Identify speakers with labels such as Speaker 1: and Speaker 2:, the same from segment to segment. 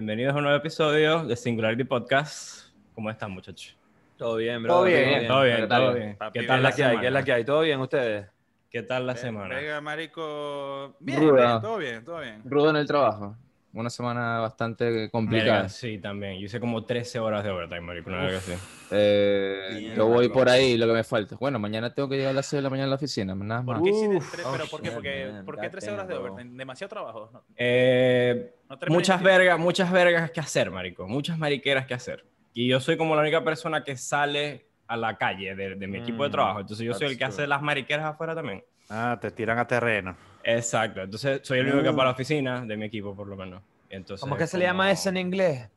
Speaker 1: Bienvenidos a un nuevo episodio de Singularity Podcast. ¿Cómo están, muchachos?
Speaker 2: Todo bien, bro.
Speaker 3: Todo bien.
Speaker 1: Todo bien,
Speaker 3: ¿Qué
Speaker 1: todo
Speaker 3: tal?
Speaker 1: bien. ¿Qué
Speaker 4: ¿qué
Speaker 1: tal
Speaker 2: ¿Qué
Speaker 1: la
Speaker 2: que hay? ¿Qué es la que hay? ¿Todo bien ustedes?
Speaker 1: ¿Qué tal la semana?
Speaker 4: Venga, marico. Bien, bien, todo bien, todo bien.
Speaker 3: Rudo en el trabajo. Una semana bastante complicada.
Speaker 1: sí, también. Yo hice como 13 horas de overtime, marico. Una vez así.
Speaker 3: Eh, yo voy por ahí, lo que me falta. Bueno, mañana tengo que llegar a las 6 de la mañana a la oficina, nada más.
Speaker 4: ¿Por qué,
Speaker 2: Uf,
Speaker 4: tre-
Speaker 2: oh,
Speaker 4: pero ¿por qué? Porque,
Speaker 2: man,
Speaker 4: ¿por qué
Speaker 2: God
Speaker 4: 13 horas de overtime? ¿Demasiado trabajo? No,
Speaker 1: Eh,
Speaker 4: no
Speaker 1: muchas vergas, muchas vergas que hacer, marico. Muchas mariqueras que hacer. Y yo soy como la única persona que sale a la calle de, de mi equipo de
Speaker 2: Mm,
Speaker 1: trabajo. Entonces yo soy el que
Speaker 2: true.
Speaker 1: hace las mariqueras afuera también.
Speaker 5: Ah, te tiran a terreno.
Speaker 1: Exacto. Entonces soy el único que va a la oficina de mi equipo, por lo menos. Entonces,
Speaker 2: ¿Cómo que se le llama eso en inglés?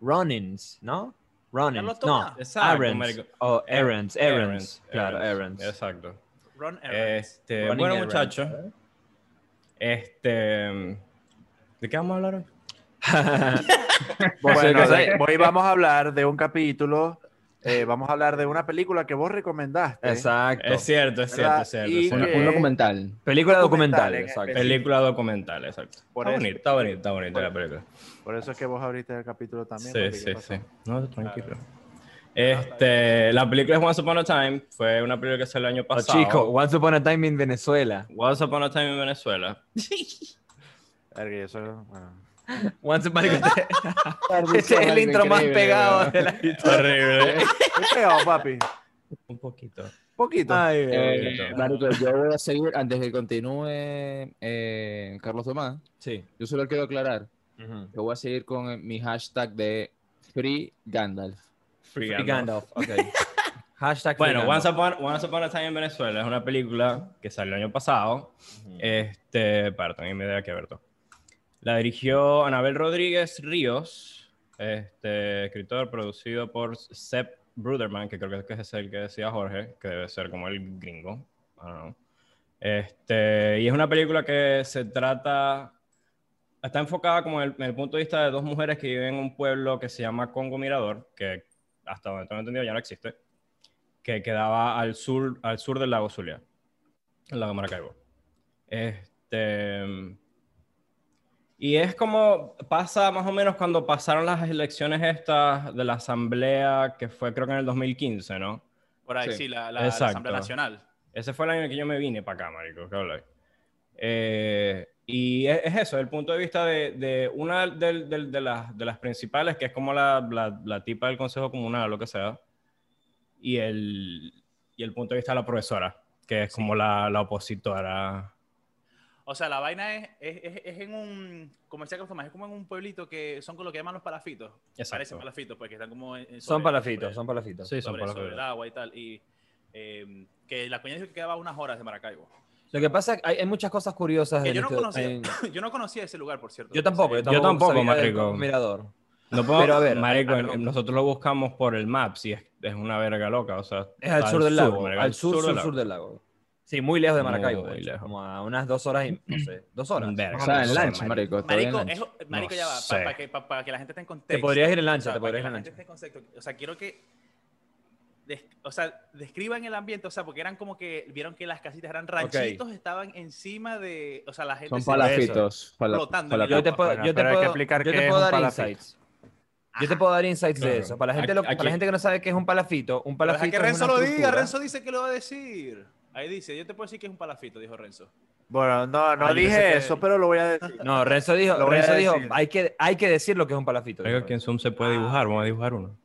Speaker 2: Runnings, ¿no? Runnings. No.
Speaker 1: Exacto,
Speaker 2: errands. Oh, errands, errands.
Speaker 1: Errands,
Speaker 2: Claro,
Speaker 1: errands. Exacto.
Speaker 4: Run errands.
Speaker 1: Este,
Speaker 2: Running
Speaker 1: bueno, muchachos. Este, ¿de qué vamos a hablar hoy?
Speaker 5: Bueno, de- hoy vamos a hablar de un capítulo, eh, vamos a hablar de una película que vos recomendaste.
Speaker 2: Exacto.
Speaker 1: Es cierto, es cierto,
Speaker 5: ¿Verdad?
Speaker 1: es cierto.
Speaker 5: Y
Speaker 1: es cierto.
Speaker 3: Un,
Speaker 5: que-
Speaker 3: un documental.
Speaker 2: Película
Speaker 5: documental,
Speaker 2: documental,
Speaker 5: en
Speaker 2: exacto.
Speaker 1: Película documental, exacto.
Speaker 5: Por
Speaker 1: está
Speaker 5: eso.
Speaker 1: bonita, está bonita, está bonita la película.
Speaker 5: Por eso es que vos abriste el capítulo también.
Speaker 1: Sí,
Speaker 5: papi, ¿qué
Speaker 1: sí, sí. No, tranquilo. Este, la película es Once Upon a Time, fue una película que salió el año
Speaker 2: Oh,
Speaker 1: pasado.
Speaker 2: chico, Once Upon a Time in Venezuela.
Speaker 1: Once Upon a Time en Venezuela.
Speaker 5: Eso, bueno.
Speaker 2: Once Upon a Este es el intro más pegado de la historia.
Speaker 1: Horrible.
Speaker 5: Pegado, papi.
Speaker 1: Un poquito.
Speaker 5: Poquito.
Speaker 2: Ay,
Speaker 3: Eh, marico, yo voy a seguir, antes de que continúe eh, Carlos Tomás,
Speaker 2: Sí.
Speaker 3: yo solo quiero aclarar
Speaker 2: Ujú.
Speaker 3: que voy a seguir con eh, mi hashtag de Free Gandalf.
Speaker 1: Free
Speaker 2: Free
Speaker 1: Gandalf.
Speaker 2: Gandalf, ok. Hashtag Free
Speaker 1: Bueno,
Speaker 2: Gandalf.
Speaker 1: Once Upon, Once Upon a Time en Venezuela es una película que salió el año pasado. Este, para también me da que ver todo. La dirigió Anabel Rodríguez Ríos, este, escritor producido por Sepp Bruderman, que creo que es el que decía Jorge, que debe ser como el gringo. Este, y es una película que se trata, está enfocada como en el, en el punto de vista de dos mujeres que viven en un pueblo que se llama Congo Mirador, que hasta donde tengo entendido ya no existe, que quedaba al sur, al sur del lago Zulia, el lago Maracaibo. Este, y es como pasa más o menos cuando pasaron las elecciones estas de la asamblea, que fue creo que en el 2015, ¿no?
Speaker 4: Por ahí,
Speaker 3: Sí.
Speaker 4: sí, la, la- la. Asamblea Nacional.
Speaker 1: Ese fue el año en que yo me vine para acá, marico, ¿qué habláis? Eh, y es, es eso, el punto de vista de, de una de, de- de las, de las principales, que es como la, la, la tipa del Consejo Comunal, lo que sea, y el, y el punto de vista de la profesora, que es como la, la opositora.
Speaker 4: O sea, la vaina es, es, es- es en un, como decía Carlos Tomás, es como en un pueblito que son con lo que llaman los palafitos.
Speaker 1: Exacto.
Speaker 4: Parecen palafitos, pues que están como en- en-
Speaker 2: Son
Speaker 4: sobre-
Speaker 2: palafitos,
Speaker 4: sobre-
Speaker 2: son palafitos.
Speaker 1: Sí, son
Speaker 4: sobre,
Speaker 1: para
Speaker 4: sobre el agua y tal. Y eh, que la coña dijo que quedaba unas horas de Maracaibo.
Speaker 2: Lo que pasa es que hay, hay muchas cosas curiosas.
Speaker 4: Que
Speaker 2: en
Speaker 4: yo no
Speaker 2: este-
Speaker 4: conocía,
Speaker 2: en-
Speaker 4: yo no conocía ese lugar, por cierto.
Speaker 2: Yo tampoco, yo tampoco,
Speaker 1: tampoco,
Speaker 2: sabía del
Speaker 1: marico.
Speaker 2: Mirador.
Speaker 1: No puedo,
Speaker 2: Pero a ver,
Speaker 1: marico, nosotros lo buscamos por el map, si es, es una verga loca, o sea.
Speaker 2: Es al sur del lago,
Speaker 1: marico,
Speaker 2: al sur, sur, sur,
Speaker 1: lago.
Speaker 2: del lago. Sí, muy lejos de Maracaibo,
Speaker 1: Muy
Speaker 2: de
Speaker 1: lejos.
Speaker 2: como a unas dos horas y, no sé, dos horas.
Speaker 1: Verga.
Speaker 3: O sea, en lancha,
Speaker 1: marico.
Speaker 3: marico.
Speaker 4: es- marico,
Speaker 1: No
Speaker 4: ya va, para que, para que la gente esté en contexto.
Speaker 2: podrías ir en lancha,
Speaker 4: O sea,
Speaker 2: te podrías ir en
Speaker 4: que la
Speaker 2: lancha.
Speaker 4: O sea, quiero que, des- o sea, describan el ambiente, o sea, porque eran como que, vieron que las casitas eran ranchitos, estaban encima de, o sea, la gente
Speaker 3: Son
Speaker 4: se-
Speaker 3: palafitos. pala-
Speaker 4: Flotando
Speaker 3: palafitos.
Speaker 2: Yo te puedo,
Speaker 5: Bueno,
Speaker 2: yo te
Speaker 5: que
Speaker 2: puedo,
Speaker 5: explicar
Speaker 2: yo
Speaker 5: qué
Speaker 2: te
Speaker 5: es
Speaker 2: puedo
Speaker 5: un
Speaker 2: dar
Speaker 5: palafito.
Speaker 2: insights. Yo te puedo dar insights de
Speaker 1: Claro.
Speaker 2: eso. Para la gente, lo-
Speaker 1: Aquí-
Speaker 2: para la gente que no sabe qué es un palafito, un
Speaker 4: Pero
Speaker 2: palafito
Speaker 4: que
Speaker 2: es
Speaker 4: Renzo
Speaker 2: una
Speaker 4: lo diga, Renzo dice que lo va a decir. Ahí dice, yo te puedo decir que es un palafito, dijo Renzo.
Speaker 5: Bueno, no, no dije
Speaker 4: que-
Speaker 5: eso, pero lo voy a decir.
Speaker 2: No, Renzo dijo, Renzo dijo, hay que, hay que decir lo que es un palafito. Dijo
Speaker 1: aquí en. Zoom se puede
Speaker 4: Ah,
Speaker 1: dibujar, vamos a dibujar uno.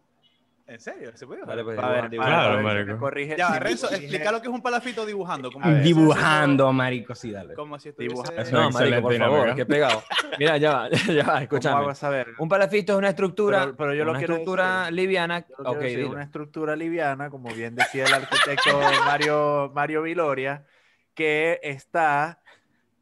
Speaker 4: ¿En serio? ¿Se puede?
Speaker 2: Dale, pues,
Speaker 5: A ver.
Speaker 1: Claro, marico.
Speaker 5: corrige-
Speaker 4: Ya,
Speaker 5: si
Speaker 4: Renzo,
Speaker 5: corrige-
Speaker 4: explica lo que es un palafito dibujando. Como
Speaker 5: ver.
Speaker 1: Dibujando, marico, sí, dale.
Speaker 4: Como si
Speaker 5: Dibuja-
Speaker 4: estuviese...
Speaker 1: Eso
Speaker 2: No, marico, por favor,
Speaker 1: dinámica.
Speaker 2: qué pegado. Mira, ya va, ya va,
Speaker 5: ¿Cómo
Speaker 2: escúchame.
Speaker 5: a saber?
Speaker 2: Un palafito es una estructura,
Speaker 5: Pero- pero yo lo
Speaker 2: una
Speaker 5: quiero
Speaker 2: estructura
Speaker 5: decir.
Speaker 2: liviana.
Speaker 5: Yo lo decir, una estructura liviana, como bien decía el arquitecto Mario, Mario Viloria, que está,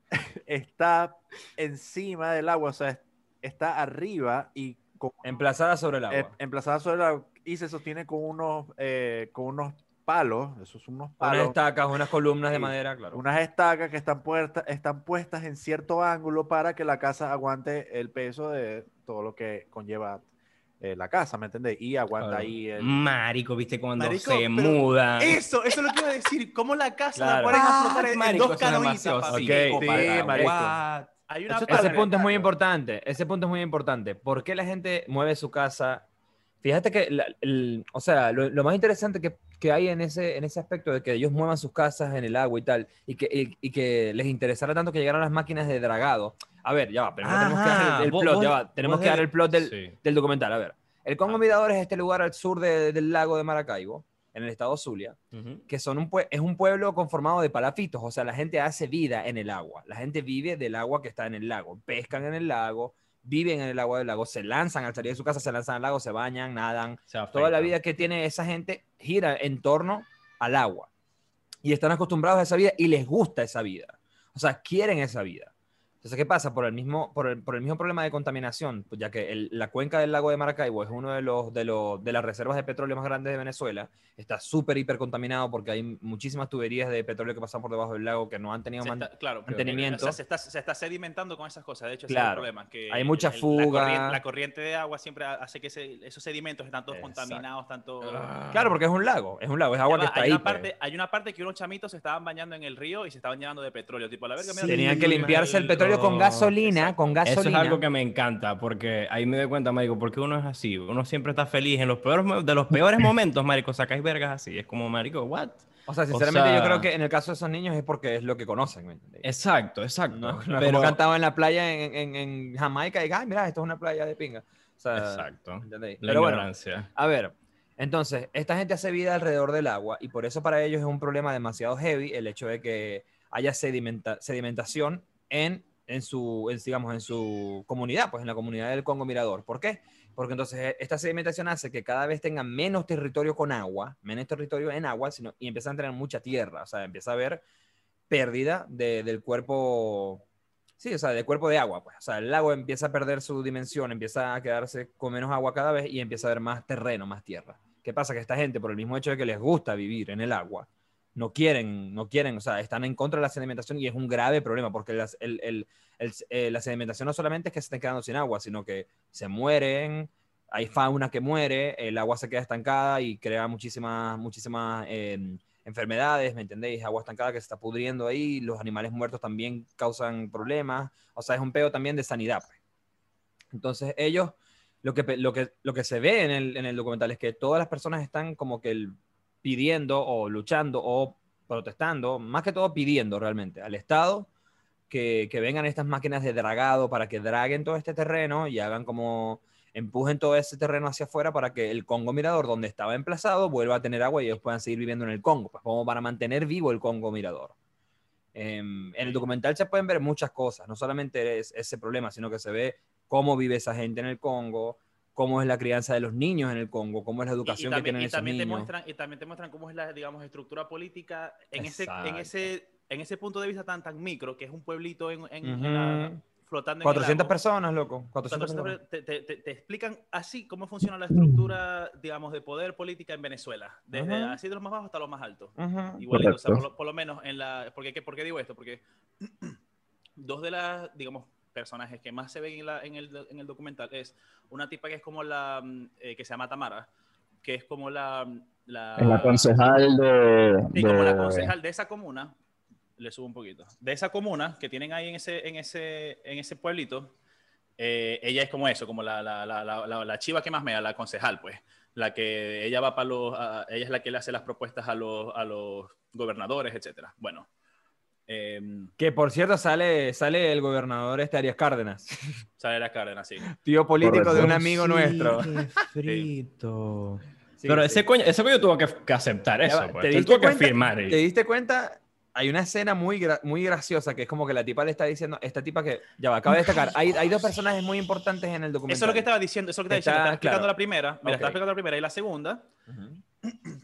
Speaker 5: está encima del agua, o sea, está arriba y con-
Speaker 2: Emplazada sobre el agua.
Speaker 5: eh, emplazada sobre el agua y se sostiene con unos, eh, con unos palos, esos son unos
Speaker 2: unas
Speaker 5: palos,
Speaker 2: estacas, unas columnas de madera, claro.
Speaker 5: unas estacas que están, puerta- están puestas en cierto ángulo para que la casa aguante el peso de todo lo que conlleva eh, la casa, ¿me entendés? Y aguanta
Speaker 1: Claro.
Speaker 5: ahí el...
Speaker 1: Marico, viste cuando
Speaker 4: Marico,
Speaker 1: se muda.
Speaker 4: Eso, eso es lo que iba a decir. ¿Cómo la casa la
Speaker 2: Claro.
Speaker 4: ponen a flotar en,
Speaker 1: Marico,
Speaker 4: dos
Speaker 5: Sí,
Speaker 4: Para-
Speaker 5: marico.
Speaker 1: What?
Speaker 4: Hay una
Speaker 2: Ese punto es muy importante. Ese punto es muy importante. ¿Por qué la gente mueve su casa? Fíjate que, la- el- o sea, lo, lo más interesante que, que hay en ese, en ese aspecto de que ellos muevan sus casas en el agua y tal, y que, y, y que les interesara tanto que llegaran las máquinas de dragado. A ver, ya va, primero tenemos que dar el, el plot,
Speaker 1: vos-
Speaker 2: ya va, tenemos que dar el plot del,
Speaker 1: Sí.
Speaker 2: del documental. A ver, el Congo Mirador es este lugar al sur de- del lago de Maracaibo, en el estado Zulia
Speaker 1: Ujú.
Speaker 2: que son un es un pueblo conformado de palafitos, o sea, la gente hace vida en el agua, la gente vive del agua que está en el lago, pescan en el lago, viven en el agua del lago, se lanzan al salir de su casa, se lanzan al lago, se bañan, nadan,
Speaker 1: Se
Speaker 2: toda la vida que tiene esa gente gira en torno al agua. Y están acostumbrados a esa vida y les gusta esa vida. O sea, quieren esa vida. Entonces, ¿qué pasa? Por el mismo, por el, por el mismo problema de contaminación, pues ya que el- la cuenca del lago de Maracaibo es uno de, los, de, los, de las reservas de petróleo más grandes de Venezuela, está súper hiper contaminado porque hay muchísimas tuberías de petróleo que pasan por debajo del lago que no han tenido
Speaker 4: Se está- claro,
Speaker 2: mantenimiento.
Speaker 4: o sea, se, está, se está sedimentando con esas cosas. De hecho, ese
Speaker 2: Claro.
Speaker 4: es el problema. Que
Speaker 2: Hay mucha fuga.
Speaker 4: corriente, la corriente de agua siempre hace que ese- esos sedimentos están todos
Speaker 2: Exacto.
Speaker 4: contaminados, tanto...
Speaker 2: Claro, porque es un lago, es un lago, es agua que está
Speaker 4: hay,
Speaker 2: ahí.
Speaker 4: una
Speaker 2: pues.
Speaker 4: parte, hay una parte que unos chamitos se estaban bañando en el río y se estaban llenando de petróleo. Tipo, a la verga, mira,
Speaker 2: Tenían que limpiarse el petróleo con gasolina, con
Speaker 1: Eso
Speaker 2: gasolina.
Speaker 1: es algo que me encanta, porque ahí me doy cuenta, marico, porque uno es así. Uno siempre está feliz en los peores, de los peores momentos, marico, sacáis vergas así. Es como, marico, what?
Speaker 2: O sea, sinceramente yo
Speaker 1: sea-
Speaker 2: creo que en el caso de esos niños es porque es lo que conocen, ¿me?
Speaker 1: Exacto, exacto.
Speaker 2: No, no
Speaker 1: pero...
Speaker 2: como cantaba en la playa en, en- en Jamaica y, ay, mira, esto es una playa de pinga. O sea,
Speaker 1: Exacto.
Speaker 2: ¿entendéis?
Speaker 1: La
Speaker 2: Pero bueno,
Speaker 1: ignorancia.
Speaker 2: a ver, entonces, esta gente hace vida alrededor del agua y por eso para ellos es un problema demasiado heavy el hecho de que haya sedimenta- sedimentación en, en, su, digamos, en su comunidad, pues en la comunidad del Congo Mirador. ¿Por qué? Porque entonces esta sedimentación hace que cada vez tengan menos territorio con agua, menos territorio en agua, sino, y empiezan a tener mucha tierra, o sea, empieza a haber pérdida de- del cuerpo, sí, o sea, del cuerpo de agua, pues, o sea, el lago empieza a perder su dimensión, empieza a quedarse con menos agua cada vez y empieza a haber más terreno, más tierra. ¿Qué pasa? Que esta gente, por el mismo hecho de que les gusta vivir en el agua, no quieren, no quieren, o sea, están en contra de la sedimentación y es un grave problema porque las- el- el- el- eh, la sedimentación no solamente es que se estén quedando sin agua, sino que se mueren, hay fauna que muere, el agua se queda estancada y crea muchísimas, muchísimas eh, enfermedades, ¿me entendéis? Agua estancada que se está pudriendo ahí, los animales muertos también causan problemas, o sea, es un pedo también de sanidad. pues. Entonces ellos, lo que, lo que, lo que se ve en el, en el documental es que todas las personas están como que el- pidiendo o luchando o protestando, más que todo pidiendo realmente al Estado que, que vengan estas máquinas de dragado para que draguen todo este terreno y hagan como empujen todo ese terreno hacia afuera para que el Congo Mirador, donde estaba emplazado, vuelva a tener agua y ellos puedan seguir viviendo en el Congo, pues como para mantener vivo el Congo Mirador. Em, en el documental se pueden ver muchas cosas, no solamente es ese problema, sino que se ve cómo vive esa gente en el Congo, cómo es la crianza de los niños en el Congo, cómo es la
Speaker 4: Y- y,
Speaker 2: educación que
Speaker 4: también,
Speaker 2: tienen
Speaker 4: y
Speaker 2: esos
Speaker 4: también te
Speaker 2: niños.
Speaker 4: muestran y también te muestran cómo es la digamos estructura política en ese en ese en ese punto de vista tan tan micro que es un pueblito en, en- en
Speaker 2: Ujú.
Speaker 4: la- flotando en
Speaker 2: 400
Speaker 4: el lago.
Speaker 2: personas, loco.
Speaker 4: O sea,
Speaker 2: 400
Speaker 4: entonces
Speaker 2: personas.
Speaker 4: te, te- te- te explican así cómo funciona la estructura, digamos, de poder política en Venezuela, desde
Speaker 2: Ajá.
Speaker 4: así de los más bajos hasta los más altos.
Speaker 2: Ujú.
Speaker 4: Igualito, o sea, por lo, por lo menos en la... Porque, ¿qué- ¿Por qué digo esto? Porque dos de las, digamos, personajes que más se ven en, la- en el, en el documental es una tipa que es como la... mm, eh, que se llama Tamara, que es como la... la
Speaker 6: Es la concejal de.
Speaker 4: Sí, como la concejal de esa comuna, le subo un poquito, de esa comuna que tienen ahí en ese, en ese, en ese pueblito, eh, ella es como eso, como la, la, la, la, la- la chiva que más me da, la concejal, pues. La que ella va para los, a- ella es la que le hace las propuestas a los, a los gobernadores, etcétera. Bueno. Em,
Speaker 2: Que por cierto sale, sale el gobernador este Arias Cárdenas,
Speaker 4: sale la Cárdenas, sí.
Speaker 2: tío político de un amigo nuestro.
Speaker 1: frito.
Speaker 2: Sí,
Speaker 1: Pero
Speaker 2: sí.
Speaker 1: ese coño, ese coño tuvo que, que aceptar eso. pues.
Speaker 2: ¿te diste
Speaker 1: tuvo que
Speaker 2: cuenta?
Speaker 1: firmar.
Speaker 2: ¿Te diste cuenta? Hay una escena muy, gra- muy graciosa que es como que la tipa le está diciendo, esta tipa que, ya va, acaba de destacar, hay, hay dos personajes muy importantes en el documental.
Speaker 4: Eso es lo que estaba diciendo, eso es lo que
Speaker 2: Está-
Speaker 4: estaba diciendo. Estaba explicando
Speaker 2: claro.
Speaker 4: la primera, mira,
Speaker 2: Ok.
Speaker 4: estaba explicando la primera y la segunda,
Speaker 2: Ujú,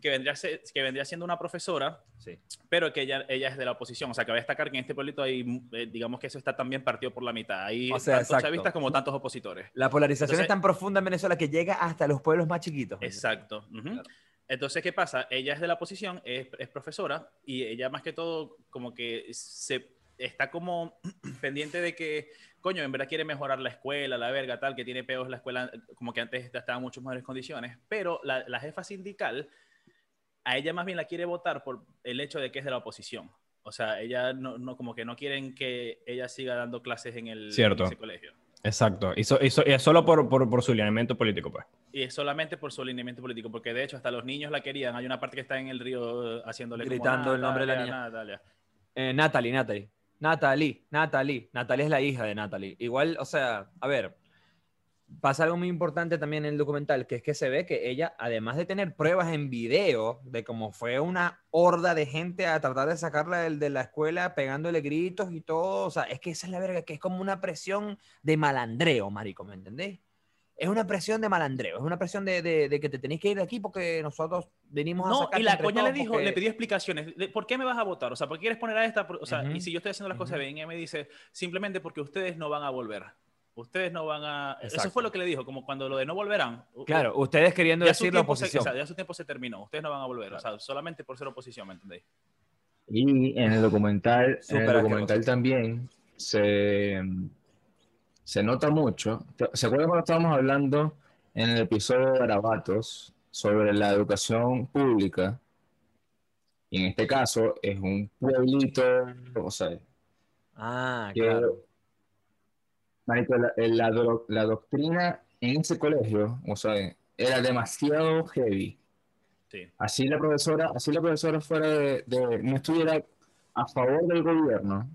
Speaker 4: que vendría, a ser- que vendría siendo una profesora
Speaker 2: Sí.
Speaker 4: pero que ella, ella es de la oposición. O sea, cabe destacar que en este pueblito hay, eh, digamos que eso está también partido por la mitad. Hay
Speaker 2: O sea,
Speaker 4: tantos chavistas como tantos opositores.
Speaker 2: La polarización
Speaker 4: Entonces-
Speaker 2: es tan profunda en Venezuela que llega hasta los pueblos más chiquitos.
Speaker 4: Exacto. ujú.
Speaker 2: Claro.
Speaker 4: Entonces, ¿qué pasa? Ella es de la oposición, es, es profesora y ella más que todo como que se está como pendiente de que, coño, en verdad quiere mejorar la escuela, la verga, tal, que tiene peos la escuela, como que antes estaba en mucho mejores condiciones, pero la, la jefa sindical, a ella más bien la quiere votar por el hecho de que es de la oposición. O sea, ella no, no- como que no quieren que ella siga dando clases en el
Speaker 1: Cierto.
Speaker 4: en ese colegio.
Speaker 1: Exacto. Y, so- y so- y es solo por, por, por su lineamiento político, pues.
Speaker 4: Y es solamente por su alineamiento político, porque de hecho hasta los niños la querían. Hay una parte que está en el río haciéndole como,
Speaker 2: Gritando el nombre de la
Speaker 4: "Natalia,
Speaker 2: niña".
Speaker 4: Natalia.
Speaker 2: Eh, Natalie, Natalie. Natalie, Natalie. Natalie es la hija de Natalie. Igual, o sea, a ver, pasa algo muy importante también en el documental, que es que se ve que ella, además de tener pruebas en video de cómo fue una horda de gente a tratar de sacarla del- de, la escuela pegándole gritos y todo, o sea, es que esa es la verga, que es como una presión de malandreo, marico, ¿me entendés? Es una presión de malandreo, es una presión de, de- de que te tenéis que ir de aquí porque nosotros venimos a
Speaker 4: No, y la coña le dijo,
Speaker 2: porque-
Speaker 4: le pidió explicaciones. de ¿Por qué me vas a votar? O sea, ¿por qué quieres poner a esta? O sea,
Speaker 2: Ujú.
Speaker 4: y si yo estoy haciendo las cosas
Speaker 2: Ujú.
Speaker 4: bien, ella me dice, simplemente porque ustedes no van a volver. Ustedes no van a... Eso
Speaker 2: Exacto.
Speaker 4: fue lo que le dijo, como cuando lo de no volverán. u-
Speaker 2: Claro, ustedes queriendo decir la
Speaker 4: tiempo se,
Speaker 2: oposición.
Speaker 4: o sea, ya su tiempo se terminó. Ustedes no van a volver. O sea, solamente por ser oposición, ¿me entendéis?
Speaker 6: Y en el documental, en el documental también se, se nota mucho. ¿Se acuerdan cuando estábamos hablando en el episodio de Garabatos sobre la educación pública? Y en este caso es un pueblito, o sea,
Speaker 2: Ah,
Speaker 6: que,
Speaker 2: claro.
Speaker 6: la, la do- la doctrina en ese colegio, o sea, era demasiado heavy.
Speaker 4: Sí.
Speaker 6: Así la profesora, así la profesora fuera de, de- no estuviera a favor del gobierno,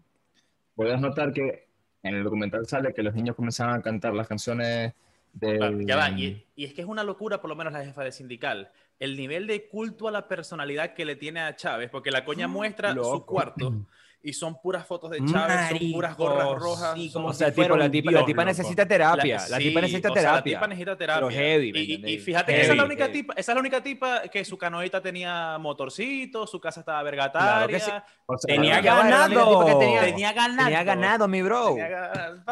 Speaker 6: podías notar que en el documental sale que los niños comenzaban a cantar las canciones de
Speaker 4: Claro, ya va, y, y es que es una locura, por lo menos la jefa de sindical, el nivel de culto a la personalidad que le tiene a Chávez, porque la coña muestra su cuarto y son puras fotos de Chávez, son puras gorras rojas.
Speaker 1: sí, como
Speaker 2: O sea,
Speaker 1: si fuera
Speaker 2: tipo, la tipa, la tipa necesita terapia. La,
Speaker 4: sí,
Speaker 2: tipa necesita
Speaker 4: o sea,
Speaker 2: terapia.
Speaker 4: la tipa necesita terapia.
Speaker 2: Pero heavy, ¿me
Speaker 4: y, y- y
Speaker 2: entendéis?
Speaker 4: fíjate que esa es, la única
Speaker 2: heavy.
Speaker 4: tipa, esa es la única tipa que su canoita tenía motorcito, su casa estaba vergataria.
Speaker 2: que sí.
Speaker 6: o sea,
Speaker 1: Tenía ganado.
Speaker 2: tenía,
Speaker 4: Tenía ganado.
Speaker 2: tenía ganado, mi bro.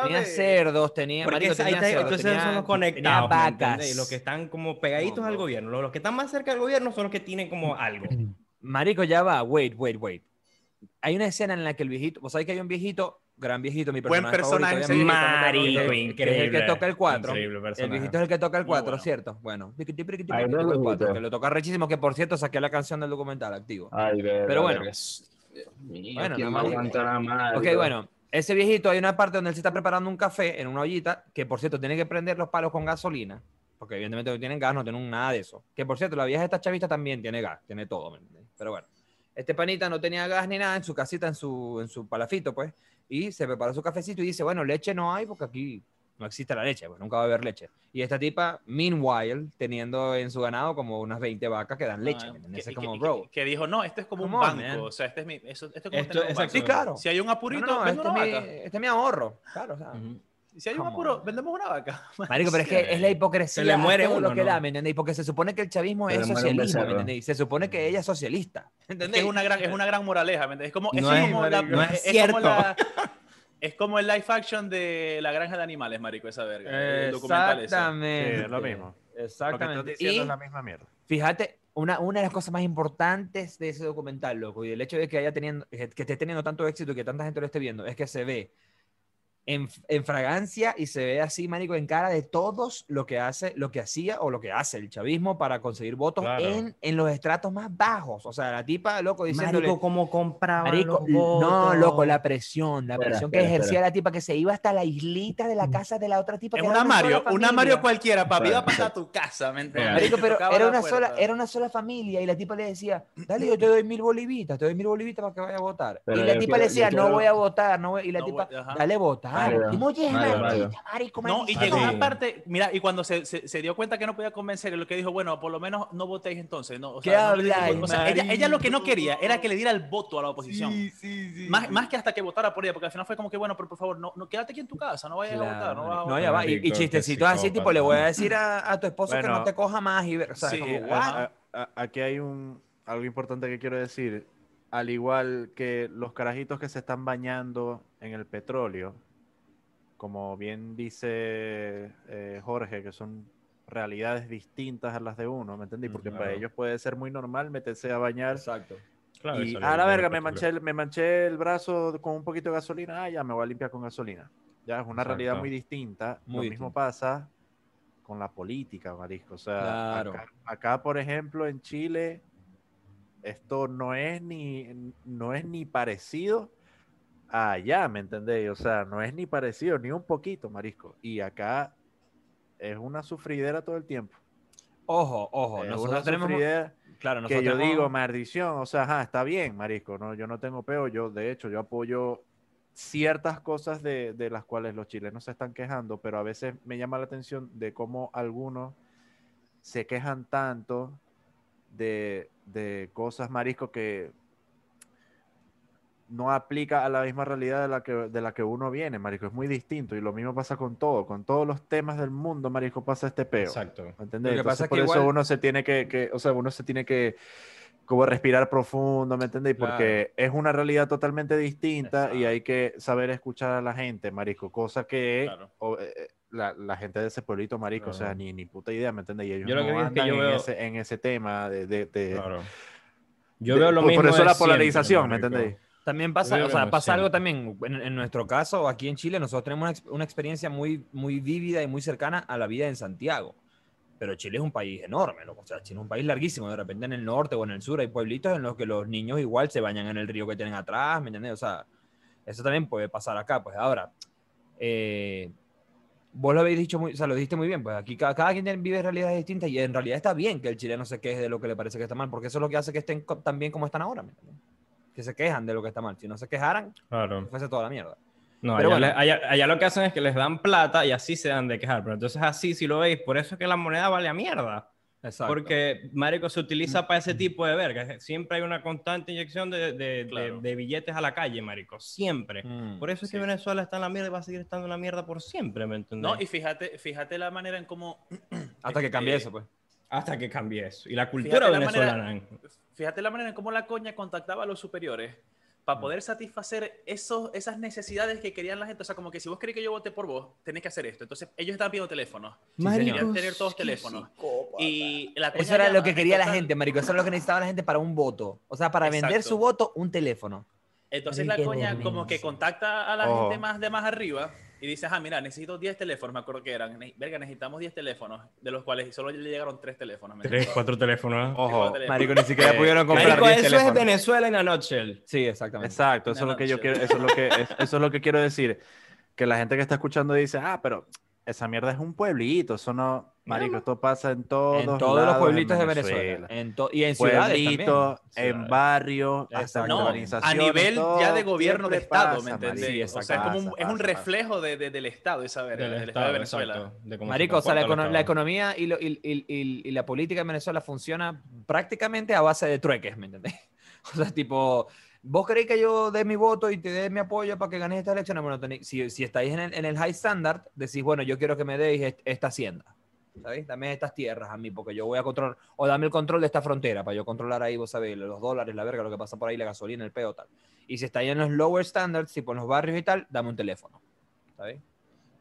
Speaker 4: Tenía
Speaker 2: cerdos, tenía, marico,
Speaker 1: ahí
Speaker 2: tenía cerdos,
Speaker 1: entonces
Speaker 2: tenía-
Speaker 1: son los conectados, ¿me
Speaker 2: vacas.
Speaker 1: Los que están como pegaditos al gobierno. Los, los que están más cerca del gobierno son los que tienen como algo.
Speaker 2: Marico, ya va, wait, wait, wait. Hay una escena en la que el viejito, vos sabés que hay un viejito, gran viejito, mi
Speaker 4: Buen
Speaker 2: personaje,
Speaker 4: personaje,
Speaker 2: favorito,
Speaker 1: Marico,
Speaker 2: que es el- que
Speaker 1: increíble.
Speaker 2: es el que toca el 4.
Speaker 1: Increíble
Speaker 2: El
Speaker 1: personaje.
Speaker 2: viejito es el que toca el
Speaker 4: Muy
Speaker 2: 4,
Speaker 4: bueno.
Speaker 2: ¿cierto? Bueno,
Speaker 6: Ay, no
Speaker 2: el
Speaker 6: lo
Speaker 2: 4,
Speaker 6: grito.
Speaker 2: que lo toca rechísimo, que por cierto saqué la canción del documental activo.
Speaker 6: Ay, verga,
Speaker 2: Pero bueno.
Speaker 6: mío,
Speaker 2: Bueno,
Speaker 6: ¿quién
Speaker 2: no,
Speaker 6: a
Speaker 2: Ok, bueno, ese viejito, hay una parte donde él se está preparando un café en una ollita, que por cierto tiene que prender los palos con gasolina, porque evidentemente no tienen gas, no tienen nada de eso. Que por cierto, la vieja esta chavista también tiene gas, tiene todo, ¿me entiendes? Pero bueno, este panita no tenía gas ni nada en su casita, en su, en su palafito, pues, y se preparó su cafecito y dice, bueno, leche no hay porque aquí no existe la leche, pues nunca va a haber leche. Y esta tipa, meanwhile, teniendo en su ganado como unas 20 vacas que dan leche,
Speaker 4: Ah, que,
Speaker 2: como,
Speaker 4: que-
Speaker 2: bro.
Speaker 4: que dijo, no, esto es como
Speaker 2: Come
Speaker 4: un banco.
Speaker 2: man.
Speaker 4: O sea, este es mi. Eso, esto es como
Speaker 1: Esto-
Speaker 4: tener un banco.
Speaker 2: Sí, claro.
Speaker 4: Si hay un apurito,
Speaker 2: no, no, este, es mi, este es mi ahorro, claro, o sea.
Speaker 1: Ujú.
Speaker 4: Si hay un
Speaker 2: on.
Speaker 4: vendemos una vaca.
Speaker 2: Marico, pero es que es la hipocresía.
Speaker 1: Se le muere uno,
Speaker 2: lo que
Speaker 1: ¿no?
Speaker 2: da, ¿me entendéis? Porque se supone que el chavismo
Speaker 6: Se
Speaker 2: es socialismo, ¿me entendéis? Se supone que ella es socialista, ¿entendéis?
Speaker 4: es, una gran, es una gran moraleja, ¿me entiendes? Es como, es
Speaker 1: No es,
Speaker 4: como la-
Speaker 1: no es
Speaker 4: es como
Speaker 1: cierto.
Speaker 4: la- es como el live action de La Granja de Animales, marico, esa verga. El documental.
Speaker 2: Exactamente.
Speaker 5: Sí, es lo mismo. Lo que estás
Speaker 2: Exactamente.
Speaker 5: diciendo
Speaker 2: Y
Speaker 5: es la misma mierda.
Speaker 2: fíjate, una, una de las cosas más importantes de ese documental, loco, y el hecho de que haya teniendo, que esté teniendo tanto éxito y que tanta gente lo esté viendo, es que se ve en, en fragancia y se ve así, marico, en cara de todos lo que hace, lo que hacía o lo que hace el chavismo para conseguir votos
Speaker 1: Claro.
Speaker 2: en, en los estratos más bajos. O sea, la tipa, loco, diciéndole...
Speaker 1: Marico, como compraba
Speaker 2: Marico,
Speaker 1: los
Speaker 2: no,
Speaker 1: votos.
Speaker 2: loco, la presión, la
Speaker 6: Espera,
Speaker 2: presión que ejercía
Speaker 6: espera.
Speaker 2: la tipa que se iba hasta la islita de la casa de la otra tipa.
Speaker 4: Es una Mario, una. Mario cualquiera, papi. Iba a
Speaker 6: Claro,
Speaker 4: pasar a tu casa, ¿me entiendes?
Speaker 2: Marico, pero era una, sola, era una sola familia y la tipa le decía, dale, yo te doy mil bolivitas, te doy mil bolivitas para que vaya a votar.
Speaker 6: Pero
Speaker 2: y la tipa
Speaker 6: quiero-
Speaker 2: le decía, no
Speaker 6: quiero-
Speaker 2: voy a votar, no voy-". y la
Speaker 4: No
Speaker 2: tipa,
Speaker 4: voy-
Speaker 2: dale votar.
Speaker 6: Mario.
Speaker 2: marico,
Speaker 4: No, y
Speaker 2: maldita".
Speaker 4: llegó una
Speaker 1: Sí.
Speaker 4: parte, mira, y cuando se, se, se dio cuenta que no podía convencer, lo que dijo, bueno, por lo menos no votéis entonces. No, o
Speaker 2: ¿Qué
Speaker 4: sea, no
Speaker 2: habláis.
Speaker 4: O sea, ella, ella lo que no quería era que le diera el voto a la oposición. más, más que hasta que votara por ella, porque al final fue como que, bueno, pero por favor, no, no quédate aquí en tu casa, no vayas a
Speaker 2: Claro,
Speaker 4: votar, no vas a
Speaker 2: marico.
Speaker 4: votar.
Speaker 2: no, ya va. Y, y chistecitos así, tipo, le voy a decir a, a tu esposo que
Speaker 5: Bueno.
Speaker 2: no te coja más y ver, o sea,
Speaker 4: Sí,
Speaker 2: como.
Speaker 5: A- a- aquí hay un algo importante que quiero decir. Al igual que los carajitos que se están bañando en el petróleo, como bien dice eh, Jorge, que son realidades distintas a las de uno, ¿me entendí? Porque para ellos puede ser muy normal meterse a bañar
Speaker 2: Exacto.
Speaker 1: Claro,
Speaker 5: y
Speaker 1: eso
Speaker 5: a
Speaker 1: le-
Speaker 5: la verga, me manché, el, me manché el brazo con un poquito de gasolina, ah, ya me voy a limpiar con gasolina. Ya es una realidad muy distinta.
Speaker 2: Muy
Speaker 5: Lo mismo pasa con la política, marisco. O sea,
Speaker 2: Claro.
Speaker 5: acá, acá, por ejemplo, en Chile, esto no es ni, no es ni parecido allá, ¿me entendéis? O sea, no es ni parecido, ni un poquito, marisco. Y acá es una sufridera todo el tiempo.
Speaker 2: Ojo, ojo,
Speaker 5: es
Speaker 2: nosotros
Speaker 5: una
Speaker 2: tenemos...
Speaker 5: sufridera
Speaker 2: Claro,
Speaker 5: que
Speaker 2: nosotros
Speaker 5: yo
Speaker 2: tenemos-
Speaker 5: digo, maldición, o sea, ajá, está bien, marisco, no, yo no tengo peo, yo de hecho yo apoyo ciertas cosas de, de las cuales los chilenos se están quejando, pero a veces me llama la atención de cómo algunos se quejan tanto de, de cosas, marisco, que no aplica a la misma realidad de la que, de la que uno viene, marisco, es muy distinto y lo mismo pasa con todo, con todos los temas del mundo, marisco, pasa este peo.
Speaker 1: Exacto.
Speaker 5: ¿Me entendés?
Speaker 2: Lo que
Speaker 5: Entonces,
Speaker 2: pasa es
Speaker 5: por
Speaker 2: que
Speaker 5: eso
Speaker 2: igual-
Speaker 5: uno se tiene que, que- o sea, uno se tiene que como respirar profundo, ¿me entendéis? Porque es una realidad totalmente distinta y hay que saber escuchar a la gente, marico, cosa que
Speaker 4: Claro.
Speaker 5: o, eh, la, la gente de ese pueblito, marico, o sea,
Speaker 1: Claro.
Speaker 5: ni, ni puta idea, ¿me entendéis? Ellos
Speaker 1: Yo lo
Speaker 5: no
Speaker 1: que digo es que
Speaker 5: andan
Speaker 1: yo
Speaker 5: en,
Speaker 1: veo-
Speaker 5: ese, en ese tema de... de- de-
Speaker 1: Claro. Yo veo lo
Speaker 5: por,
Speaker 1: mismo.
Speaker 5: por eso la
Speaker 1: siempre,
Speaker 5: polarización, ¿me
Speaker 1: marico.
Speaker 5: entendéis?
Speaker 2: También pasa, o sea, pasa algo también, en, en nuestro caso, aquí en Chile, nosotros tenemos una, ex- una experiencia muy, muy vívida y muy cercana a la vida en Santiago. Pero Chile es un país enorme, loco. O sea, Chile es un país larguísimo. De repente en el norte o en el sur hay pueblitos en los que los niños igual se bañan en el río que tienen atrás, ¿me entiendes? O sea, eso también puede pasar acá. Pues ahora, eh, vos lo habéis dicho muy, o sea, lo dijiste muy bien, pues aquí cada, cada quien vive realidades distintas y en realidad está bien que el chileno se queje de lo que le parece que está mal, porque eso es lo que hace que estén tan bien como están ahora, ¿me entiendes? Que se quejan de lo que está mal. Si no se quejaran,
Speaker 1: Claro.
Speaker 2: fuese toda la mierda.
Speaker 1: No,
Speaker 2: Pero
Speaker 1: allá,
Speaker 2: bueno.
Speaker 1: le- allá- allá lo que hacen es que les dan plata y así se dan de quejar. Pero entonces así, si lo veis, por eso es que la moneda vale a mierda.
Speaker 2: Exacto.
Speaker 1: Porque, marico, se utiliza para ese tipo de verga. Siempre hay una constante inyección de, de- de-
Speaker 4: Claro.
Speaker 1: de billetes a la calle, marico. Siempre.
Speaker 2: Mm.
Speaker 1: Por eso es que. Venezuela está en la mierda y va a seguir estando en la mierda por siempre, ¿me entiendes?
Speaker 4: No, y fíjate, fíjate la manera en cómo.
Speaker 2: Hasta que cambie
Speaker 4: este,
Speaker 2: eso, pues.
Speaker 1: Hasta que cambie eso. Y la cultura
Speaker 4: Fíjate la manera-
Speaker 1: venezolana.
Speaker 4: Fíjate la manera en cómo la coña contactaba a los superiores para poder satisfacer esos, esas necesidades que querían la gente. O sea, como que si vos querés que yo vote por vos, tenés que hacer esto. Entonces, ellos estaban pidiendo teléfonos.
Speaker 2: Marico,
Speaker 4: Querían tener todos teléfonos. Y la coña
Speaker 2: Eso era
Speaker 4: llama,
Speaker 2: lo que quería la gente, marico. Eso era lo que necesitaba la gente para un voto. O sea, para vender
Speaker 4: Exacto.
Speaker 2: su voto, un teléfono.
Speaker 4: Entonces
Speaker 2: Marico,
Speaker 4: la coña como que contacta a la
Speaker 5: Ojo.
Speaker 4: gente más de más arriba y dice, ah, mira, necesito 10 teléfonos, me acuerdo que eran. Verga, necesitamos 10 teléfonos, de los cuales solo le llegaron 3 teléfonos. ¿me
Speaker 1: Tres,
Speaker 4: entiendes?
Speaker 1: cuatro teléfonos.
Speaker 5: Ojo,
Speaker 4: Cuatro teléfonos.
Speaker 2: Marico, ni siquiera
Speaker 5: Eh,
Speaker 2: pudieron comprar
Speaker 1: Marico,
Speaker 2: 10
Speaker 1: eso es
Speaker 2: teléfonos.
Speaker 1: Venezuela en a nutshell.
Speaker 2: Sí, exactamente.
Speaker 5: Exacto, eso es lo que yo quiero, eso es lo que, es- eso es lo que quiero decir. Que la gente que está escuchando dice, ah, pero esa mierda es un pueblito, eso no, marico, esto pasa en todos,
Speaker 2: En todos
Speaker 5: lados
Speaker 2: los pueblitos de Venezuela. En to- y en ciudades también.
Speaker 5: Pueblitos, en barrios, hasta
Speaker 4: No, a nivel ya
Speaker 5: todo
Speaker 4: de gobierno de Estado,
Speaker 5: pasa,
Speaker 4: ¿me entendés?
Speaker 2: Sí,
Speaker 4: o sea, es como un,
Speaker 5: pasa,
Speaker 4: es un reflejo de, de- del Estado, esa
Speaker 1: Del
Speaker 4: del, Estado de Venezuela.
Speaker 1: de
Speaker 2: Marico, o sea, la, econo- la economía y, lo- y- y- y- y la política en Venezuela funciona prácticamente a base de trueques, ¿me entendés? O sea, tipo, vos queréis que yo dé mi voto y te dé mi apoyo para que ganes esta elección. Bueno, tenéis- si, si estáis en el, en el high standard, decís, bueno, yo quiero que me deis est- esta hacienda. ¿Sabéis? Dame estas tierras a mí, porque yo voy a controlar, o dame el control de esta frontera, para yo controlar ahí, vos sabéis, los dólares, la verga, lo que pasa por ahí, la gasolina, el peo, tal. Y si estáis en los lower standards, tipo en los barrios y tal, dame un teléfono. ¿Sabéis?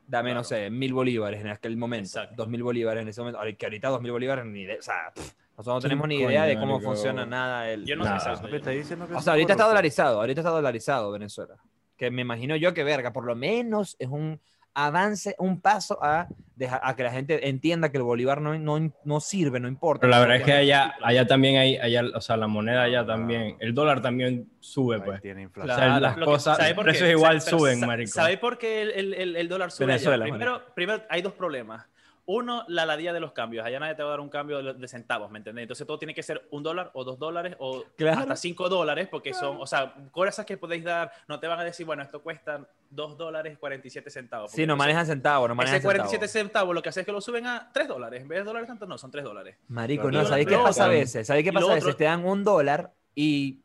Speaker 2: Dame, no
Speaker 4: Claro.
Speaker 2: sé, mil bolívares en aquel momento,
Speaker 4: Exacto.
Speaker 2: dos mil bolívares en ese momento. Ahora, Que ahorita dos mil bolívares ni idea, o sea, pff, nosotros no tenemos ni idea de cómo funciona nada el...
Speaker 4: Yo no
Speaker 1: Nada.
Speaker 4: sé
Speaker 5: está diciendo que
Speaker 2: O
Speaker 5: es
Speaker 2: sea, ahorita está dolarizado, ahorita está dolarizado Venezuela. Que me imagino yo que verga, por lo menos es un avance, un paso a, dejar, a que la gente entienda que el bolívar no, no, no sirve, no importa.
Speaker 1: Pero la verdad es que allá, allá también hay, allá, o sea, la moneda allá también, el dólar también sube,
Speaker 5: Ahí
Speaker 1: pues.
Speaker 5: tiene
Speaker 1: O
Speaker 5: inflación.
Speaker 1: sea,
Speaker 2: Claro.
Speaker 1: las
Speaker 4: Lo que-
Speaker 1: cosas,
Speaker 4: ¿sabe
Speaker 1: los precios igual suben,
Speaker 4: sa-
Speaker 1: marico.
Speaker 4: ¿Sabéis por qué el, el- el- dólar sube? allá?
Speaker 2: Venezuela,
Speaker 4: Primero, primero, hay dos problemas. Uno, la ladilla de los cambios. Allá nadie te va a dar un cambio de, centavos, ¿me entiendes? Entonces todo tiene que ser un dólar o dos dólares o
Speaker 2: Claro.
Speaker 4: hasta cinco dólares, porque son, o sea, cosas que podéis dar, no te van a decir, bueno, esto cuesta dos dólares 47 centavos.
Speaker 2: Sí, no manejan centavos, no manejan
Speaker 4: Ese 47
Speaker 2: centavos.
Speaker 4: centavos lo que hace es que lo suben a 3 dólares. En vez de dólares tanto, no, son 3 dólares.
Speaker 2: Marico, no, ¿sabéis qué pasa a veces? ¿Sabéis qué pasa a veces?
Speaker 4: otro-
Speaker 2: Te dan un dólar y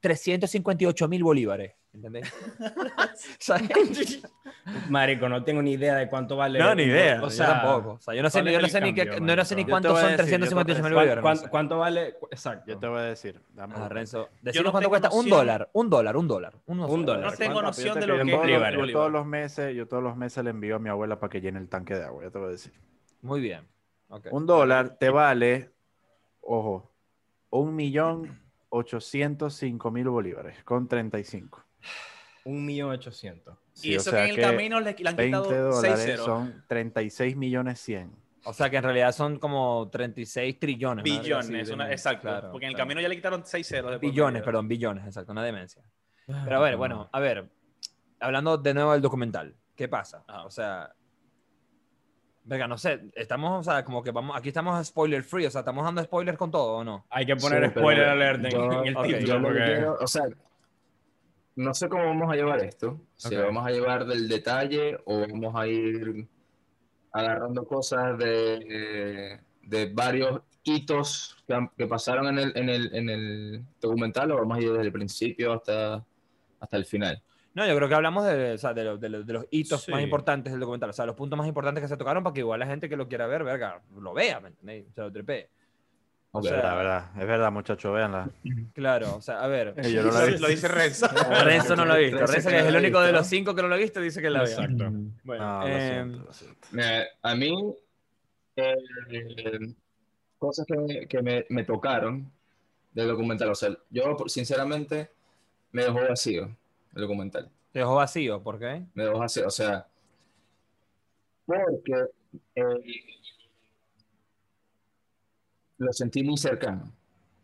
Speaker 2: 358 mil bolívares. ¿Entendés?
Speaker 1: Marico, no tengo ni idea de cuánto vale.
Speaker 2: No, ni idea.
Speaker 1: O
Speaker 2: yo
Speaker 1: sea,
Speaker 2: tampoco. O sea, yo no sé,
Speaker 1: ¿cuál
Speaker 2: ni-
Speaker 1: es
Speaker 2: yo no sé ni, qué, no, no sé ni cuántos
Speaker 5: Yo
Speaker 2: son
Speaker 5: decir, yo te-
Speaker 2: 358 mil
Speaker 1: ¿cuán-
Speaker 2: bolívares.
Speaker 1: ¿Cuánto vale? Exacto.
Speaker 5: Yo te voy a decir. dame
Speaker 2: Ah, Renzo,
Speaker 4: no
Speaker 2: cuánto cuesta. Un dólar, un dólar, un dólar. Un,
Speaker 1: Un dólar.
Speaker 4: No tengo noción
Speaker 5: yo te
Speaker 4: de lo que es
Speaker 1: bolívares.
Speaker 5: Yo todos los meses, yo todos los meses le envío a mi abuela para que llene el tanque de agua, ya te voy a decir.
Speaker 2: Muy bien.
Speaker 5: Un dólar te vale, ojo, un millón ochocientos cinco mil bolívares con 35.
Speaker 1: Un millón ochocientos.
Speaker 5: Sí,
Speaker 4: y
Speaker 5: o
Speaker 4: eso
Speaker 5: sea
Speaker 4: que en el camino le, le han
Speaker 5: 20
Speaker 4: quitado 6
Speaker 5: dólares
Speaker 4: ceros.
Speaker 5: son 36 millones 100.
Speaker 2: O sea que en realidad son como 36 trillones.
Speaker 4: Billones, una-
Speaker 2: de-
Speaker 4: exacto.
Speaker 2: claro,
Speaker 4: porque en el
Speaker 2: claro.
Speaker 4: camino ya le quitaron 6 ceros.
Speaker 2: Billones, perdón, billones, exacto, una demencia. Pero a ver, bueno, a ver, hablando de nuevo del documental, ¿qué pasa?
Speaker 4: Ajá.
Speaker 2: O sea, venga, no sé, estamos, o sea, como que vamos, aquí estamos spoiler free, o sea, estamos dando spoilers con todo, ¿o no?
Speaker 1: Hay que poner
Speaker 6: Sí,
Speaker 1: spoiler alert en,
Speaker 6: yo-
Speaker 1: en el título.
Speaker 6: Yo lo que
Speaker 1: porque-
Speaker 6: quiero, o sea, no sé cómo vamos a llevar esto. Si vamos a llevar del detalle o vamos a ir agarrando cosas de, de varios hitos que, pasaron en el, en, el, en el documental o vamos a ir desde el principio hasta, hasta el final.
Speaker 2: No, yo creo que hablamos de, o sea, de, lo- de lo- de los hitos más importantes del documental, o sea, los puntos más importantes que se tocaron para que igual la gente que lo quiera ver, verga, lo vea, ¿me entendéis? O sea, lo trepee. O
Speaker 6: Ok.
Speaker 2: sea,
Speaker 5: verdad, verdad. Es verdad, muchachos, véanla.
Speaker 2: claro, o sea, a ver.
Speaker 5: Eh, yo no he
Speaker 4: Lo dice Renzo.
Speaker 2: Renzo no lo ha visto.
Speaker 6: Renzo
Speaker 2: Renzo,
Speaker 6: que
Speaker 2: que es el
Speaker 6: lo
Speaker 2: único de los cinco que no lo ha visto, dice que la vea.
Speaker 1: Exacto.
Speaker 2: Bueno,
Speaker 5: No, lo
Speaker 2: eh,
Speaker 5: siento, lo siento.
Speaker 6: Mira, a mí, eh, cosas que, me, que me, me tocaron del documental, o sea, yo sinceramente me dejó vacío el documental.
Speaker 2: te dejó vacío, ¿por qué?
Speaker 6: me dejó así, o sea, porque eh, lo sentí muy cercano.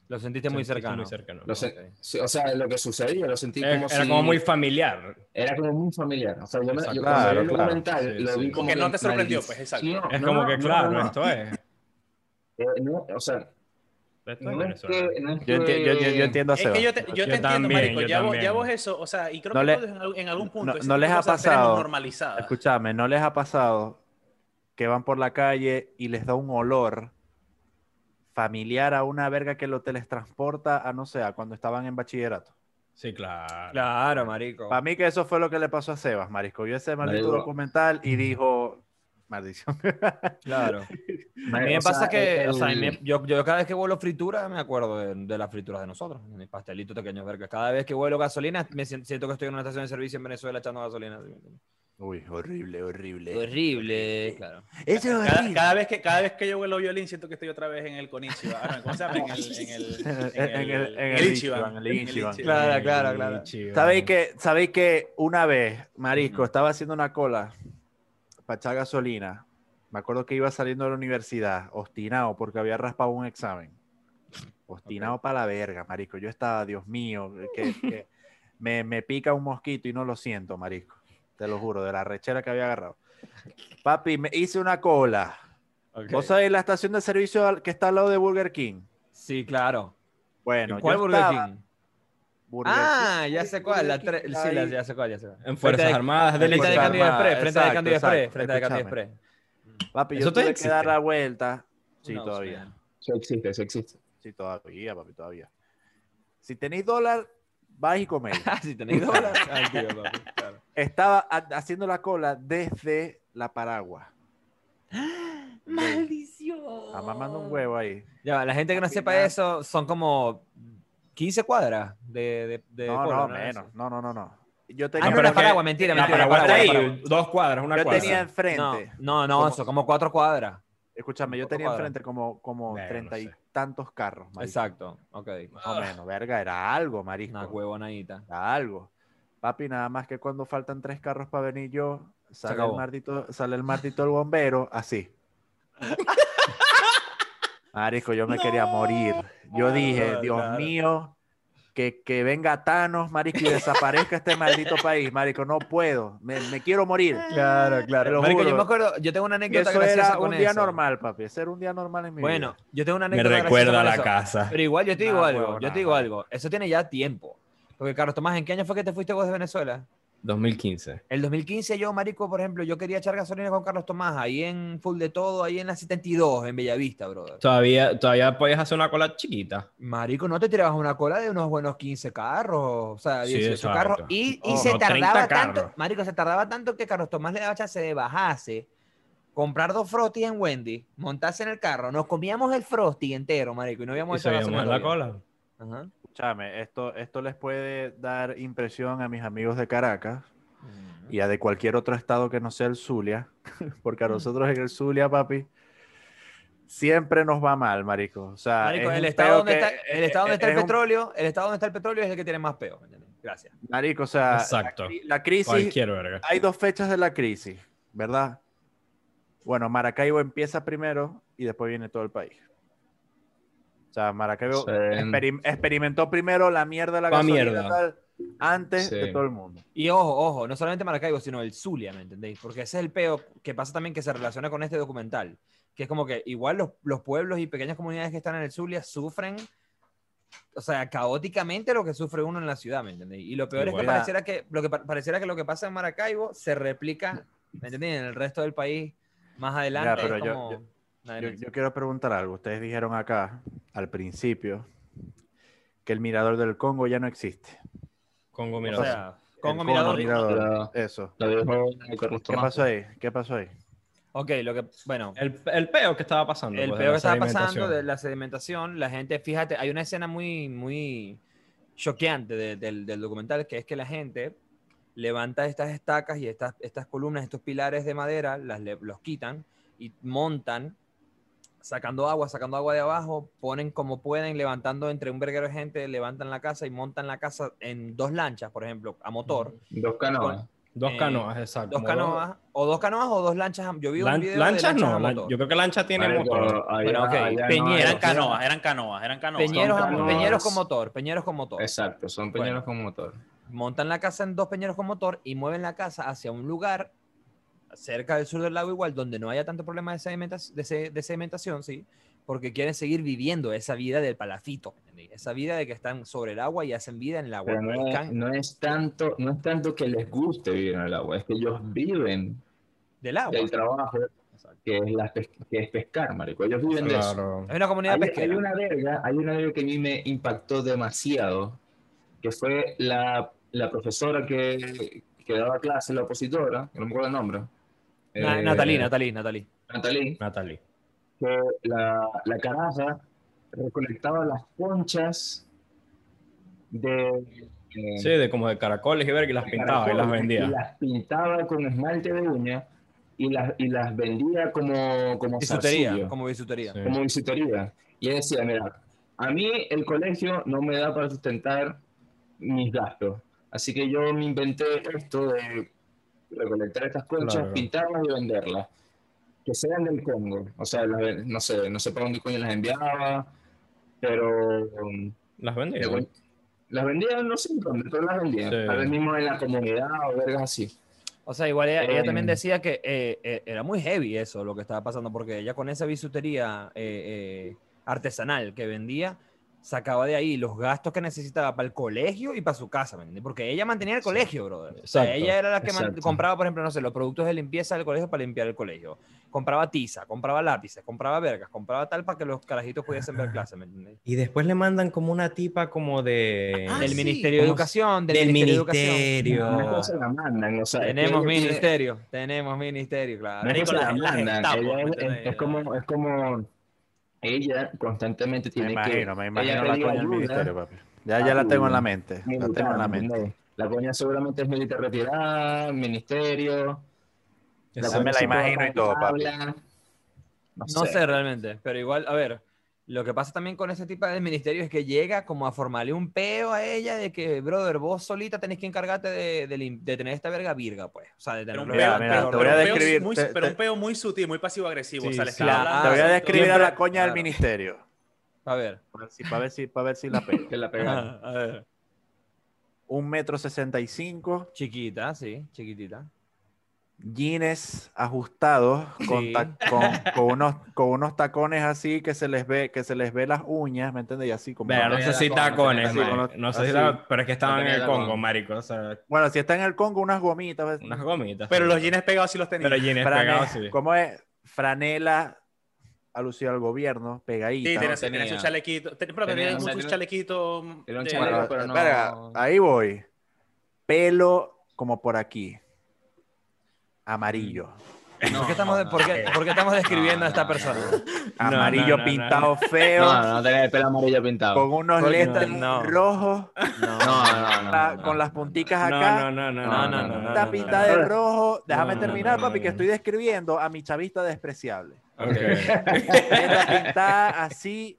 Speaker 2: Lo sentiste muy cercano.
Speaker 1: Muy cercano.
Speaker 6: Lo sen-
Speaker 2: Ok.
Speaker 6: sí, o sea, lo que sucedía, lo sentí
Speaker 1: Era,
Speaker 6: como
Speaker 1: era
Speaker 6: si-
Speaker 1: como muy familiar.
Speaker 6: era como muy familiar. O sea, yo, me,
Speaker 1: Exacto.
Speaker 6: yo cuando vi
Speaker 5: Claro,
Speaker 6: el
Speaker 5: claro.
Speaker 1: Sí,
Speaker 6: lo
Speaker 1: sí.
Speaker 6: vi como
Speaker 4: Que no te sorprendió, pues, exacto.
Speaker 1: Es
Speaker 6: No,
Speaker 1: como
Speaker 6: no,
Speaker 1: que,
Speaker 6: no,
Speaker 1: claro,
Speaker 6: no.
Speaker 1: esto es.
Speaker 6: Eh, no, o sea,
Speaker 1: Esto es
Speaker 6: no es
Speaker 1: Venezuela.
Speaker 6: que, no es
Speaker 5: Yo, enti- yo- yo- entiendo a
Speaker 4: Es
Speaker 5: Seba.
Speaker 4: que yo te, yo te
Speaker 1: Yo
Speaker 4: entiendo,
Speaker 1: también,
Speaker 4: marico.
Speaker 1: yo
Speaker 4: Ya vos,
Speaker 1: también.
Speaker 4: ya vos eso, o sea, y creo
Speaker 5: No
Speaker 4: que
Speaker 5: le-
Speaker 4: en, algún- punto
Speaker 5: no- les ha pasado. Escúchame, ¿no les ha pasado que van por la calle y les da un olor familiar a una verga que lo teletransporta a, no sé, a cuando estaban en bachillerato?
Speaker 1: Sí, claro.
Speaker 2: Claro, marico.
Speaker 5: Para mí que eso fue lo que le pasó a Sebas, marisco. Vio ese maldito
Speaker 6: Marico.
Speaker 5: documental y dijo, maldición.
Speaker 2: Claro. A mí me
Speaker 6: o sea,
Speaker 2: pasa que,
Speaker 6: el-
Speaker 2: o sea, me- yo, yo cada vez que vuelo fritura me acuerdo de, de las frituras de nosotros, de mis pastelitos pequeños, verga. Cada vez que vuelo gasolina me sien- siento que estoy en una estación de servicio en Venezuela echando gasolina.
Speaker 5: Uy, horrible, horrible.
Speaker 2: Horrible, claro.
Speaker 5: Eso es
Speaker 4: Cada,
Speaker 5: horrible.
Speaker 4: cada vez que, cada vez que yo vuelo violín, siento que estoy otra vez en el Konichiwa. Ah, no, ¿Cómo se llama? En el. En el.
Speaker 5: En el- en el Ichiban, en el Ichiban.
Speaker 2: Claro, claro, claro.
Speaker 5: ¿Sabéis que, ¿Sabéis que una vez, Marisco, estaba haciendo una cola para echar gasolina? Me acuerdo que iba saliendo de la universidad, obstinado, porque había raspado un examen. Obstinado para la verga, Marisco. Yo estaba, Dios mío, que, que me, me pica un mosquito y no lo siento, Marisco. Te lo juro, de la rechera que había agarrado. Papi, me hice una cola.
Speaker 2: Ok.
Speaker 5: ¿Vos sabéis la estación de servicio que está al lado de Burger King?
Speaker 2: Sí, claro.
Speaker 5: Bueno,
Speaker 2: ¿Cuál
Speaker 5: yo
Speaker 2: Burger
Speaker 5: estaba-
Speaker 2: King?
Speaker 5: Burger
Speaker 2: Ah,
Speaker 5: King,
Speaker 2: ya sé cuál. La tre- sí, la- ya sé cuál, ya sé cuál.
Speaker 1: En Fuerzas
Speaker 2: de-
Speaker 1: Armadas de
Speaker 2: Frente de
Speaker 5: Armadas,
Speaker 2: Express, frente de Candido Express, frente de
Speaker 5: escúchame.
Speaker 2: Express.
Speaker 5: Papi, yo
Speaker 1: Eso
Speaker 5: tuve que dar la vuelta. Sí,
Speaker 2: No,
Speaker 5: todavía.
Speaker 2: Sí
Speaker 6: existe, sí existe.
Speaker 5: Sí, todavía, papi, todavía. Si tenéis dólar, vais y coméis.
Speaker 2: Si tenéis dólares. Ay, tío, papi.
Speaker 5: Estaba ha- haciendo la cola desde la Paragua.
Speaker 2: ¡Maldición!
Speaker 5: Está mamando un huevo ahí.
Speaker 2: Ya, la gente que no sepa eso son como 15 cuadras de, de, de
Speaker 5: No,
Speaker 2: cola,
Speaker 5: no,
Speaker 2: ¿no?
Speaker 5: menos. No, no, no, no. Yo
Speaker 2: Ah,
Speaker 5: tenía,
Speaker 2: no,
Speaker 1: pero
Speaker 2: la Paragua, mentira, mentira. Paragua,
Speaker 1: ahí,
Speaker 2: Paragua.
Speaker 1: dos cuadras, una
Speaker 5: yo
Speaker 1: cuadra.
Speaker 5: tenía enfrente.
Speaker 2: No, no, no,
Speaker 5: Como-
Speaker 2: eso, como cuatro cuadras.
Speaker 5: Escúchame, yo tenía
Speaker 2: cuadras.
Speaker 5: enfrente como, como treinta
Speaker 1: no
Speaker 5: y
Speaker 1: sé.
Speaker 5: tantos carros. marico.
Speaker 2: Exacto, ok.
Speaker 5: Más o menos, verga, era algo, marisco.
Speaker 2: Una huevonadita.
Speaker 5: Era algo. Papi, nada más que cuando faltan tres carros para venir yo, sale el maldito, sale el maldito el bombero, así. Marisco, yo me quería morir. Yo dije, Dios
Speaker 2: claro.
Speaker 5: mío, que, que venga Thanos, Marisco, y desaparezca este maldito país. Marico, no puedo. Me, me quiero morir.
Speaker 2: Claro, claro.
Speaker 5: lo
Speaker 2: Marico, yo me acuerdo, yo tengo una anécdota
Speaker 5: eso
Speaker 2: graciosa
Speaker 5: era
Speaker 2: con
Speaker 5: un día
Speaker 2: eso.
Speaker 5: normal, papi. Ese era un día normal en mi
Speaker 2: Bueno,
Speaker 5: vida.
Speaker 2: yo tengo una
Speaker 1: Me
Speaker 2: anécdota graciosa
Speaker 1: recuerda a la
Speaker 2: eso.
Speaker 1: casa.
Speaker 2: Pero igual yo te digo
Speaker 5: Nah,
Speaker 2: algo,
Speaker 5: huevo,
Speaker 2: yo te digo
Speaker 5: nah.
Speaker 2: algo. Eso tiene ya tiempo. Porque Carlos Tomás, ¿en qué año fue que te fuiste vos de Venezuela?
Speaker 1: 2015.
Speaker 2: El 2015 yo, marico, por ejemplo, yo quería echar gasolina con Carlos Tomás ahí en Full de Todo, ahí en la 72, en Bellavista, brother.
Speaker 1: Todavía, todavía podías hacer una cola chiquita.
Speaker 2: Marico, ¿no te tirabas una cola de unos buenos 15 carros? O sea,
Speaker 1: Sí,
Speaker 2: 18
Speaker 1: exacto.
Speaker 2: carros. Y, y
Speaker 1: Oh,
Speaker 2: se
Speaker 1: no,
Speaker 2: tardaba
Speaker 1: 30
Speaker 2: tanto,
Speaker 1: carros.
Speaker 2: marico, se tardaba tanto que Carlos Tomás le daba chance de bajarse, comprar dos Frosty en Wendy, montarse en el carro, nos comíamos el Frosty entero, marico, y no habíamos
Speaker 1: Y en
Speaker 2: gasolina
Speaker 1: la
Speaker 2: todavía.
Speaker 1: cola.
Speaker 2: Ajá.
Speaker 5: Escúchame, esto, esto les puede dar impresión a mis amigos de Caracas y a de cualquier otro estado que no sea el Zulia, porque a nosotros en el Zulia, papi, siempre nos va mal, marico. O sea,
Speaker 2: Marico,
Speaker 5: es
Speaker 2: el estado,
Speaker 5: que-
Speaker 2: está, el estado donde está el
Speaker 5: es un-
Speaker 2: petróleo, el estado donde está el petróleo es el que tiene más peo. Gracias.
Speaker 5: Marico, o sea,
Speaker 1: Exacto.
Speaker 5: la, la crisis, hay dos fechas de la crisis, ¿verdad? Bueno, Maracaibo empieza primero y después viene todo el país. Sea, Maracaibo
Speaker 6: Sí.
Speaker 5: experim- experimentó primero la mierda de la
Speaker 1: Pa'
Speaker 5: gasolina
Speaker 1: mierda.
Speaker 5: tal, antes
Speaker 6: Sí.
Speaker 5: de todo el mundo.
Speaker 2: Y ojo, ojo, no solamente Maracaibo, sino el Zulia, ¿me entendéis? Porque ese es el peo que pasa también que se relaciona con este documental. Que es como que igual los, los pueblos y pequeñas comunidades que están en el Zulia sufren, o sea, caóticamente lo que sufre uno en la ciudad, ¿me entendéis? Y lo peor es que pareciera que, lo que pa- pareciera que lo que pasa en Maracaibo se replica, ¿me entendéis? En el resto del país más adelante.
Speaker 5: pero yo- yo- Yo, yo quiero preguntar algo. Ustedes dijeron acá, al principio, que el mirador del Congo ya no existe.
Speaker 1: Congo,
Speaker 2: o
Speaker 1: mira.
Speaker 2: sea, Congo Mirador.
Speaker 5: Mirador, Eso. ¿Qué pasó ahí? ¿Qué pasó ahí?
Speaker 2: Ok, lo que, bueno,
Speaker 1: el, el peo que estaba pasando.
Speaker 2: El
Speaker 1: pues, de
Speaker 2: peor
Speaker 1: la
Speaker 2: que estaba pasando de la sedimentación, la gente, fíjate, hay una escena muy, muy choqueante de- del, del documental, que es que la gente levanta estas estacas y estas, estas columnas, estos pilares de madera, las, los quitan y montan, sacando agua, sacando agua de abajo, ponen como pueden, levantando entre un verguero de gente, levantan la casa y montan la casa en dos lanchas, por ejemplo, a motor,
Speaker 6: Dos canoas.
Speaker 1: Dos
Speaker 2: eh,
Speaker 1: canoas, exacto.
Speaker 2: dos canoas, o dos canoas o dos lanchas. Yo vi un
Speaker 1: Lan-
Speaker 2: video de
Speaker 1: lanchas
Speaker 2: lanchas
Speaker 1: no,
Speaker 2: a
Speaker 1: lan-
Speaker 2: motor.
Speaker 1: yo creo que lancha tiene motor.
Speaker 6: allá-
Speaker 2: Bueno, ok,
Speaker 6: allá no
Speaker 4: Eran canoas, eran canoas, eran.
Speaker 2: Peñeros,
Speaker 6: canoas.
Speaker 2: peñeros con motor, peñeros con motor.
Speaker 6: Exacto, son peñeros con motor.
Speaker 2: montan la casa en dos peñeros con motor y mueven la casa hacia un lugar cerca del sur del lago igual, donde no haya tanto problema de, sedimentación, de, se- de sedimentación, sí, porque quieren seguir viviendo esa vida del palafito, ¿entendí? esa vida de que están sobre el agua y hacen vida en el agua.
Speaker 6: Pero no es,
Speaker 2: pescan
Speaker 6: no es tanto, no es tanto que les guste vivir en el agua, es que ellos viven
Speaker 2: del agua.
Speaker 6: del trabajo que es, la que es pescar, marico. Ellos viven de eso.
Speaker 1: Claro.
Speaker 2: Es una comunidad
Speaker 6: Hay, hay
Speaker 2: pesquera.
Speaker 6: una verga, hay una verga que a mí me impactó demasiado, que fue la, la profesora que, que daba clase, la opositora, que no me acuerdo el nombre. Eh,
Speaker 2: Natalí, Natalí, Natalí.
Speaker 6: Natalí,
Speaker 1: Natalie.
Speaker 6: que la, la caraja recolectaba las conchas de... eh,
Speaker 1: Sí, de como de caracoles y ver y las pintaba y las vendía.
Speaker 6: Y las pintaba con esmalte de uña y las, y las vendía como, como
Speaker 2: Bisutería,
Speaker 6: zarcillo,
Speaker 2: como bisutería.
Speaker 1: Sí.
Speaker 6: como bisutería. Y ella decía, mira, a mí el colegio no me da para sustentar mis gastos. Así que yo me inventé esto de recolectar estas conchas,
Speaker 1: Claro.
Speaker 6: pintarlas y venderlas. Que sean del Congo. O sea, no sé, no sé para dónde coño las enviaba, pero um,
Speaker 1: Las vendía.
Speaker 6: de coño- las vendía, no sé dónde, pero las vendía.
Speaker 1: Sí.
Speaker 6: Tal vez mismo en la comunidad o vergas así.
Speaker 2: O sea, igual ella, ella
Speaker 6: Eh,
Speaker 2: también decía que eh, eh, era muy heavy eso lo que estaba pasando, porque ella con esa bisutería eh, eh, artesanal que vendía, sacaba de ahí los gastos que necesitaba para el colegio y para su casa, ¿me entiendes? Porque ella mantenía el colegio, brother. O sea,
Speaker 1: Exacto,
Speaker 2: ella era la que compraba, por ejemplo, no sé, los productos de limpieza del colegio para limpiar el colegio. Compraba tiza, compraba lápices, compraba vergas, compraba tal para que los carajitos pudiesen ver clase, ¿me entiendes?
Speaker 1: Y después le mandan como una tipa como de...
Speaker 4: Ah,
Speaker 2: del
Speaker 4: sí.
Speaker 2: Ministerio de
Speaker 1: ¿Cómo
Speaker 2: Educación, del,
Speaker 1: del
Speaker 2: Ministerio de Educación.
Speaker 1: ministerio.
Speaker 6: Una cosa la mandan, o sea, es que
Speaker 2: Tenemos ministerio, tenemos ministerio, claro.
Speaker 6: Como, es como ella constantemente
Speaker 5: Me
Speaker 6: tiene
Speaker 5: imagino,
Speaker 6: que.
Speaker 5: me imagino
Speaker 6: ella
Speaker 5: la coña del ministerio, papi. Ya, ya
Speaker 6: a
Speaker 5: la tengo en la mente. La
Speaker 6: militar,
Speaker 5: tengo en la mente.
Speaker 6: La coña seguramente es militar retirada, ministerio.
Speaker 1: Esa-
Speaker 5: me la imagino y todo, papi.
Speaker 6: No,
Speaker 2: No sé realmente, pero igual, a ver, lo que pasa también con ese tipo de ministerio es que llega como a formarle un peo a ella de que, brother, vos solita tenés que encargarte de, de lim- de tener esta verga virga, pues. O sea, de
Speaker 4: Pero
Speaker 2: tener
Speaker 4: un
Speaker 5: Mira,
Speaker 4: peo,
Speaker 5: mira,
Speaker 4: pero-
Speaker 5: te voy a
Speaker 4: pero un peo muy-
Speaker 5: te-
Speaker 4: pero un peo muy sutil, muy pasivo-agresivo. o sea,
Speaker 1: Sí,
Speaker 2: sí.
Speaker 4: hablando
Speaker 5: Te voy a describir a la coña del
Speaker 2: claro.
Speaker 5: ministerio.
Speaker 2: A ver.
Speaker 5: Para ver si, para ver si, para ver si la pego.
Speaker 6: Que la
Speaker 2: a ver.
Speaker 5: Un metro sesenta y cinco,
Speaker 2: Chiquita, sí, chiquitita.
Speaker 5: Jeans ajustados con,
Speaker 2: Sí.
Speaker 5: ta- con, con unos, con unos tacones así que se les ve, que se les ve las uñas, ¿me entiendes? Y así como.
Speaker 1: Vea, no sé si
Speaker 6: tacones.
Speaker 1: No sé si pero es que estaban en el Congo, marico. O sea,
Speaker 5: Bueno, si está en el Congo, unas gomitas. ¿ves?
Speaker 1: unas gomitas.
Speaker 4: Pero
Speaker 1: sí.
Speaker 4: los jeans pegados sí los tenía.
Speaker 1: Pero jeans pegados, sí.
Speaker 5: ¿Cómo es? Franela alusiva al gobierno, pegadita.
Speaker 4: Sí,
Speaker 6: no
Speaker 4: tenía, tenía
Speaker 6: tenía.
Speaker 4: su chalequito. ten- pero chalequito.
Speaker 6: un chaleco,
Speaker 5: Bueno,
Speaker 6: pero no-
Speaker 5: verga, ahí voy. Pelo como por aquí. Amarillo.
Speaker 2: ¿Por, qué estamos, por qué- por qué estamos describiendo a esta persona?
Speaker 5: Amarillo
Speaker 1: no, no,
Speaker 5: pintado feo.
Speaker 6: No, no tenía el pelo amarillo pintado.
Speaker 5: Con unos letras
Speaker 2: no.
Speaker 5: rojos.
Speaker 2: No,
Speaker 6: No, no, no.
Speaker 5: la-
Speaker 6: no.
Speaker 5: Con las punticas acá.
Speaker 1: no, no, no,
Speaker 2: No,
Speaker 1: no,
Speaker 2: no,
Speaker 1: no,
Speaker 2: no,
Speaker 1: no,
Speaker 5: Está
Speaker 1: no,
Speaker 5: pintada
Speaker 1: no.
Speaker 5: de rojo. Déjame terminar,
Speaker 1: no,
Speaker 5: papi,
Speaker 1: no,
Speaker 5: que
Speaker 1: no.
Speaker 5: estoy describiendo a mi chavista despreciable.
Speaker 1: Ok.
Speaker 5: Letra pintada así.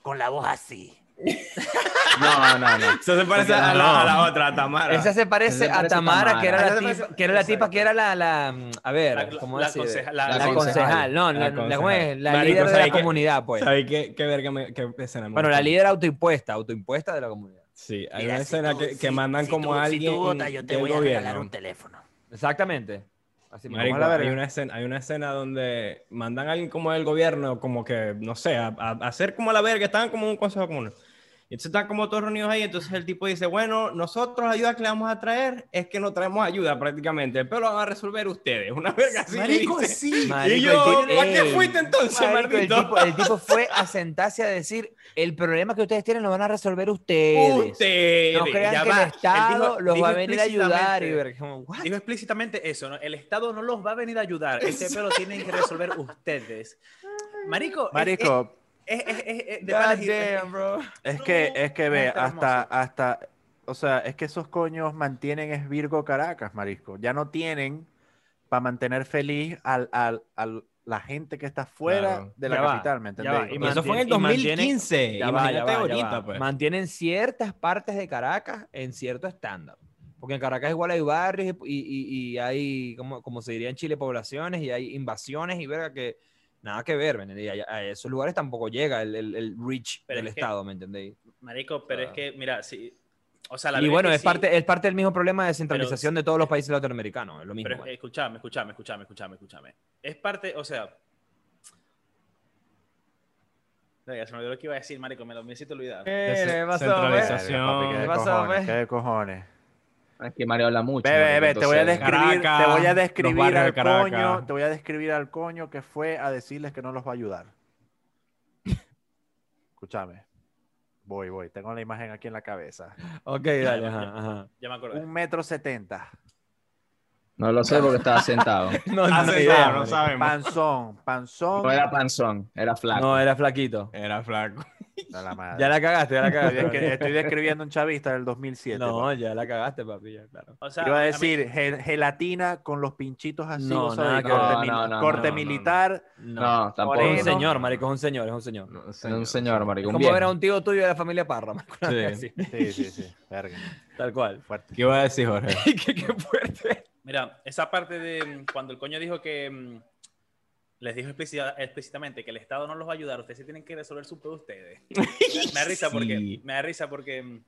Speaker 5: Con la voz así.
Speaker 6: No, no, no.
Speaker 1: Eso se parece a
Speaker 6: no.
Speaker 1: la, a la otra, a Tamara.
Speaker 2: Esa se parece
Speaker 6: Esa se
Speaker 2: a
Speaker 6: parece a
Speaker 2: Tamara, que era la
Speaker 4: Esa
Speaker 2: tipa,
Speaker 4: parece-
Speaker 2: que era la tipa que era la, la a ver,
Speaker 4: La-
Speaker 2: ¿cómo
Speaker 4: la
Speaker 2: decir?
Speaker 4: conceja- la-
Speaker 2: La,
Speaker 6: la
Speaker 2: concejal,
Speaker 6: concejal.
Speaker 2: no,
Speaker 1: La
Speaker 2: la, la- líder de
Speaker 1: ¿sabes
Speaker 2: la comunidad, pues.
Speaker 1: ¿Sabes qué, qué verga me, qué escena me
Speaker 2: Bueno, la líder autoimpuesta, autoimpuesta de la comunidad.
Speaker 1: Sí, hay una escena que, que mandan como a alguien del gobierno.
Speaker 5: teléfono.
Speaker 2: Exactamente. Así mismo.
Speaker 1: Marico,
Speaker 2: ¿Cómo es la
Speaker 1: hay una, escena, hay una escena donde mandan a alguien como del gobierno, como que, no sé, a, a- a hacer como la verga, estaban como en un consejo común. Y entonces están como todos reunidos ahí, entonces el tipo dice, bueno, nosotros la ayuda que le vamos a traer es que no traemos ayuda prácticamente, pero lo van a resolver ustedes. Una verga así.
Speaker 5: Marico,
Speaker 1: dice.
Speaker 5: sí.
Speaker 2: Marico,
Speaker 1: y yo, ¿para qué
Speaker 2: ey,
Speaker 1: fuiste entonces,
Speaker 2: Marico, el, tipo, el tipo fue a sentarse a decir, el problema que ustedes tienen lo van a resolver ustedes.
Speaker 1: Ustedes.
Speaker 2: No crean
Speaker 4: ya
Speaker 2: que
Speaker 4: va.
Speaker 2: el Estado
Speaker 4: dijo-
Speaker 2: los
Speaker 4: dijo
Speaker 2: va a venir a ayudar. Y
Speaker 4: explícitamente-
Speaker 2: ver, como, ¿what?
Speaker 4: Dijo explícitamente eso, ¿no? El Estado no los va a venir a ayudar. Ese pedo tienen que resolver ustedes. Marico, es-
Speaker 5: Marico,
Speaker 4: es, es, es- de
Speaker 2: damn, bro.
Speaker 5: es que, es que ve, hasta, hasta, o sea, es que esos coños mantienen es Virgo Caracas, marisco. Ya no tienen para mantener feliz al, al, al- la gente que está fuera
Speaker 1: Claro.
Speaker 5: de la
Speaker 2: Ya va,
Speaker 5: capital, ¿me
Speaker 2: va,
Speaker 5: entendés?
Speaker 2: y
Speaker 1: eso fue en el
Speaker 2: y mantienen-
Speaker 1: 2015.
Speaker 2: Ya va, ya
Speaker 1: Imagínate
Speaker 2: va, ya
Speaker 1: ahorita,
Speaker 2: va.
Speaker 1: pues.
Speaker 2: Mantienen ciertas partes de Caracas en cierto estándar. Porque en Caracas igual hay barrios y, y- y hay, como, como se diría en Chile, poblaciones y hay invasiones y verga que nada que ver, ¿me entendéis? A, a esos lugares tampoco llega el, el, el reach
Speaker 4: Pero
Speaker 2: del
Speaker 4: es que-
Speaker 2: Estado, ¿me entendéis?
Speaker 4: Marico, pero es que, mira, sí. O sea, la
Speaker 2: Y bueno,
Speaker 4: que
Speaker 2: es,
Speaker 4: sí,
Speaker 2: parte, es parte del mismo problema de descentralización de todos los países latinoamericanos, es lo mismo.
Speaker 4: Pero
Speaker 2: man.
Speaker 4: escúchame, escúchame, escúchame, escúchame, escúchame. Es parte, o sea. Venga, se me olvidó lo que iba a decir, Marico, me lo me hiciste olvidar.
Speaker 2: ¿Qué le pasó,
Speaker 1: Centralización.
Speaker 5: ¿qué
Speaker 2: ¿Qué
Speaker 5: de
Speaker 2: pasó,
Speaker 5: cojones?
Speaker 6: Que Mario habla mucho.
Speaker 5: Te voy a describir,
Speaker 1: Caracas,
Speaker 5: te voy a describir al coño, te voy a describir al coño que fue a decirles que no los va a ayudar. Escúchame. Voy, voy. Tengo la imagen aquí en la cabeza.
Speaker 2: Ok, dale, ajá, ajá.
Speaker 4: Ya me acordé.
Speaker 5: Un metro setenta.
Speaker 6: No lo sé porque estaba sentado.
Speaker 2: No,
Speaker 1: Ah,
Speaker 2: no, idea,
Speaker 1: no
Speaker 2: marico.
Speaker 1: sabemos.
Speaker 5: Panzón, panzón.
Speaker 6: No era panzón, era flaco.
Speaker 2: No, era flaquito.
Speaker 1: Era flaco.
Speaker 5: A la madre.
Speaker 2: Ya la cagaste, ya la
Speaker 5: Estoy,
Speaker 2: cagaste.
Speaker 5: descri- estoy describiendo un chavista del 2007.
Speaker 2: No,
Speaker 5: papi.
Speaker 2: ya la cagaste, papi, ya, claro.
Speaker 4: O sea,
Speaker 5: Iba a
Speaker 4: mí-
Speaker 5: decir gel- gelatina con los pinchitos así,
Speaker 2: No, nada que
Speaker 5: corte,
Speaker 6: ver.
Speaker 5: mil-
Speaker 6: No, no, no,
Speaker 5: corte
Speaker 6: no, no,
Speaker 5: militar.
Speaker 6: No, tampoco.
Speaker 2: Es un señor, marico, es un señor, es un señor.
Speaker 1: No,
Speaker 6: Es un señor, marico. Un
Speaker 2: como ver a
Speaker 6: viejo.
Speaker 2: un tío tuyo de la familia Parra, marico,
Speaker 1: Sí.
Speaker 5: Sí, sí, sí. Verga.
Speaker 2: tal cual.
Speaker 5: Fuerte.
Speaker 1: ¿Qué iba a decir, Jorge?
Speaker 2: qué, qué fuerte.
Speaker 4: Mira, esa parte de mm, cuando el coño dijo que mm, les dijo explícita- explícitamente que el Estado no los va a ayudar, ustedes sí tienen que resolver su pedo ustedes. Me, da risa porque me da risa porque mm,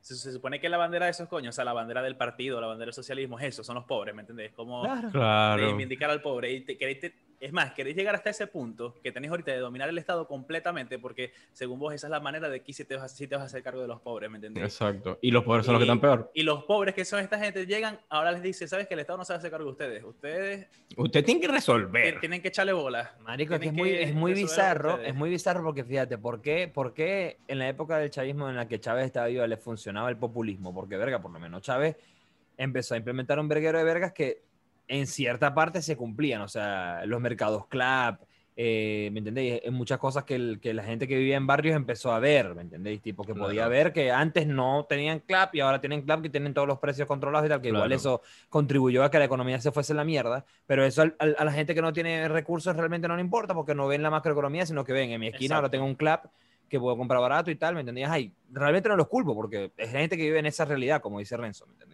Speaker 4: se, se supone que la bandera de esos coños, o sea, la bandera del partido, la bandera del socialismo es eso, son los pobres, ¿me entendés? Como
Speaker 2: Claro.
Speaker 1: Claro.
Speaker 4: reivindicar al pobre. Y te- queréis te- es más, queréis llegar hasta ese punto que tenéis ahorita de dominar el Estado completamente porque según vos esa es la manera de que si te vas, a- sí te vas a hacer cargo de los pobres, ¿me entendés?
Speaker 1: Exacto. Y los pobres son los que están peor.
Speaker 4: Y los pobres que son esta gente llegan, ahora les dice, ¿sabes que el Estado no se va a hacer cargo de ustedes? Ustedes
Speaker 1: Usted tiene que resolver.
Speaker 4: tienen que echarle bolas.
Speaker 2: Marico, es que es
Speaker 4: Tienen
Speaker 2: muy, es muy bizarro,
Speaker 4: ustedes.
Speaker 2: es muy bizarro porque fíjate, ¿por qué, ¿por qué en la época del chavismo en la que Chávez estaba vivo le funcionaba el populismo? Porque, verga, por lo menos Chávez empezó a implementar un verguero de vergas que en cierta parte se cumplían, o sea, los mercados club, eh, ¿me entendéis? En muchas cosas que, el- que la gente que vivía en barrios empezó a ver, ¿me entendéis? Tipo que podía ver que antes no tenían club y ahora tienen club que tienen todos los precios controlados y tal, que igual eso contribuyó a que la economía se fuese la mierda, pero eso al- al- a la gente que no tiene recursos realmente no le importa porque no ven la macroeconomía, sino que ven en mi esquina ahora tengo un club que puedo comprar barato y tal, ¿me entendías? Ay, realmente no los culpo porque es gente que vive en esa realidad, como dice Renzo, ¿me entendéis?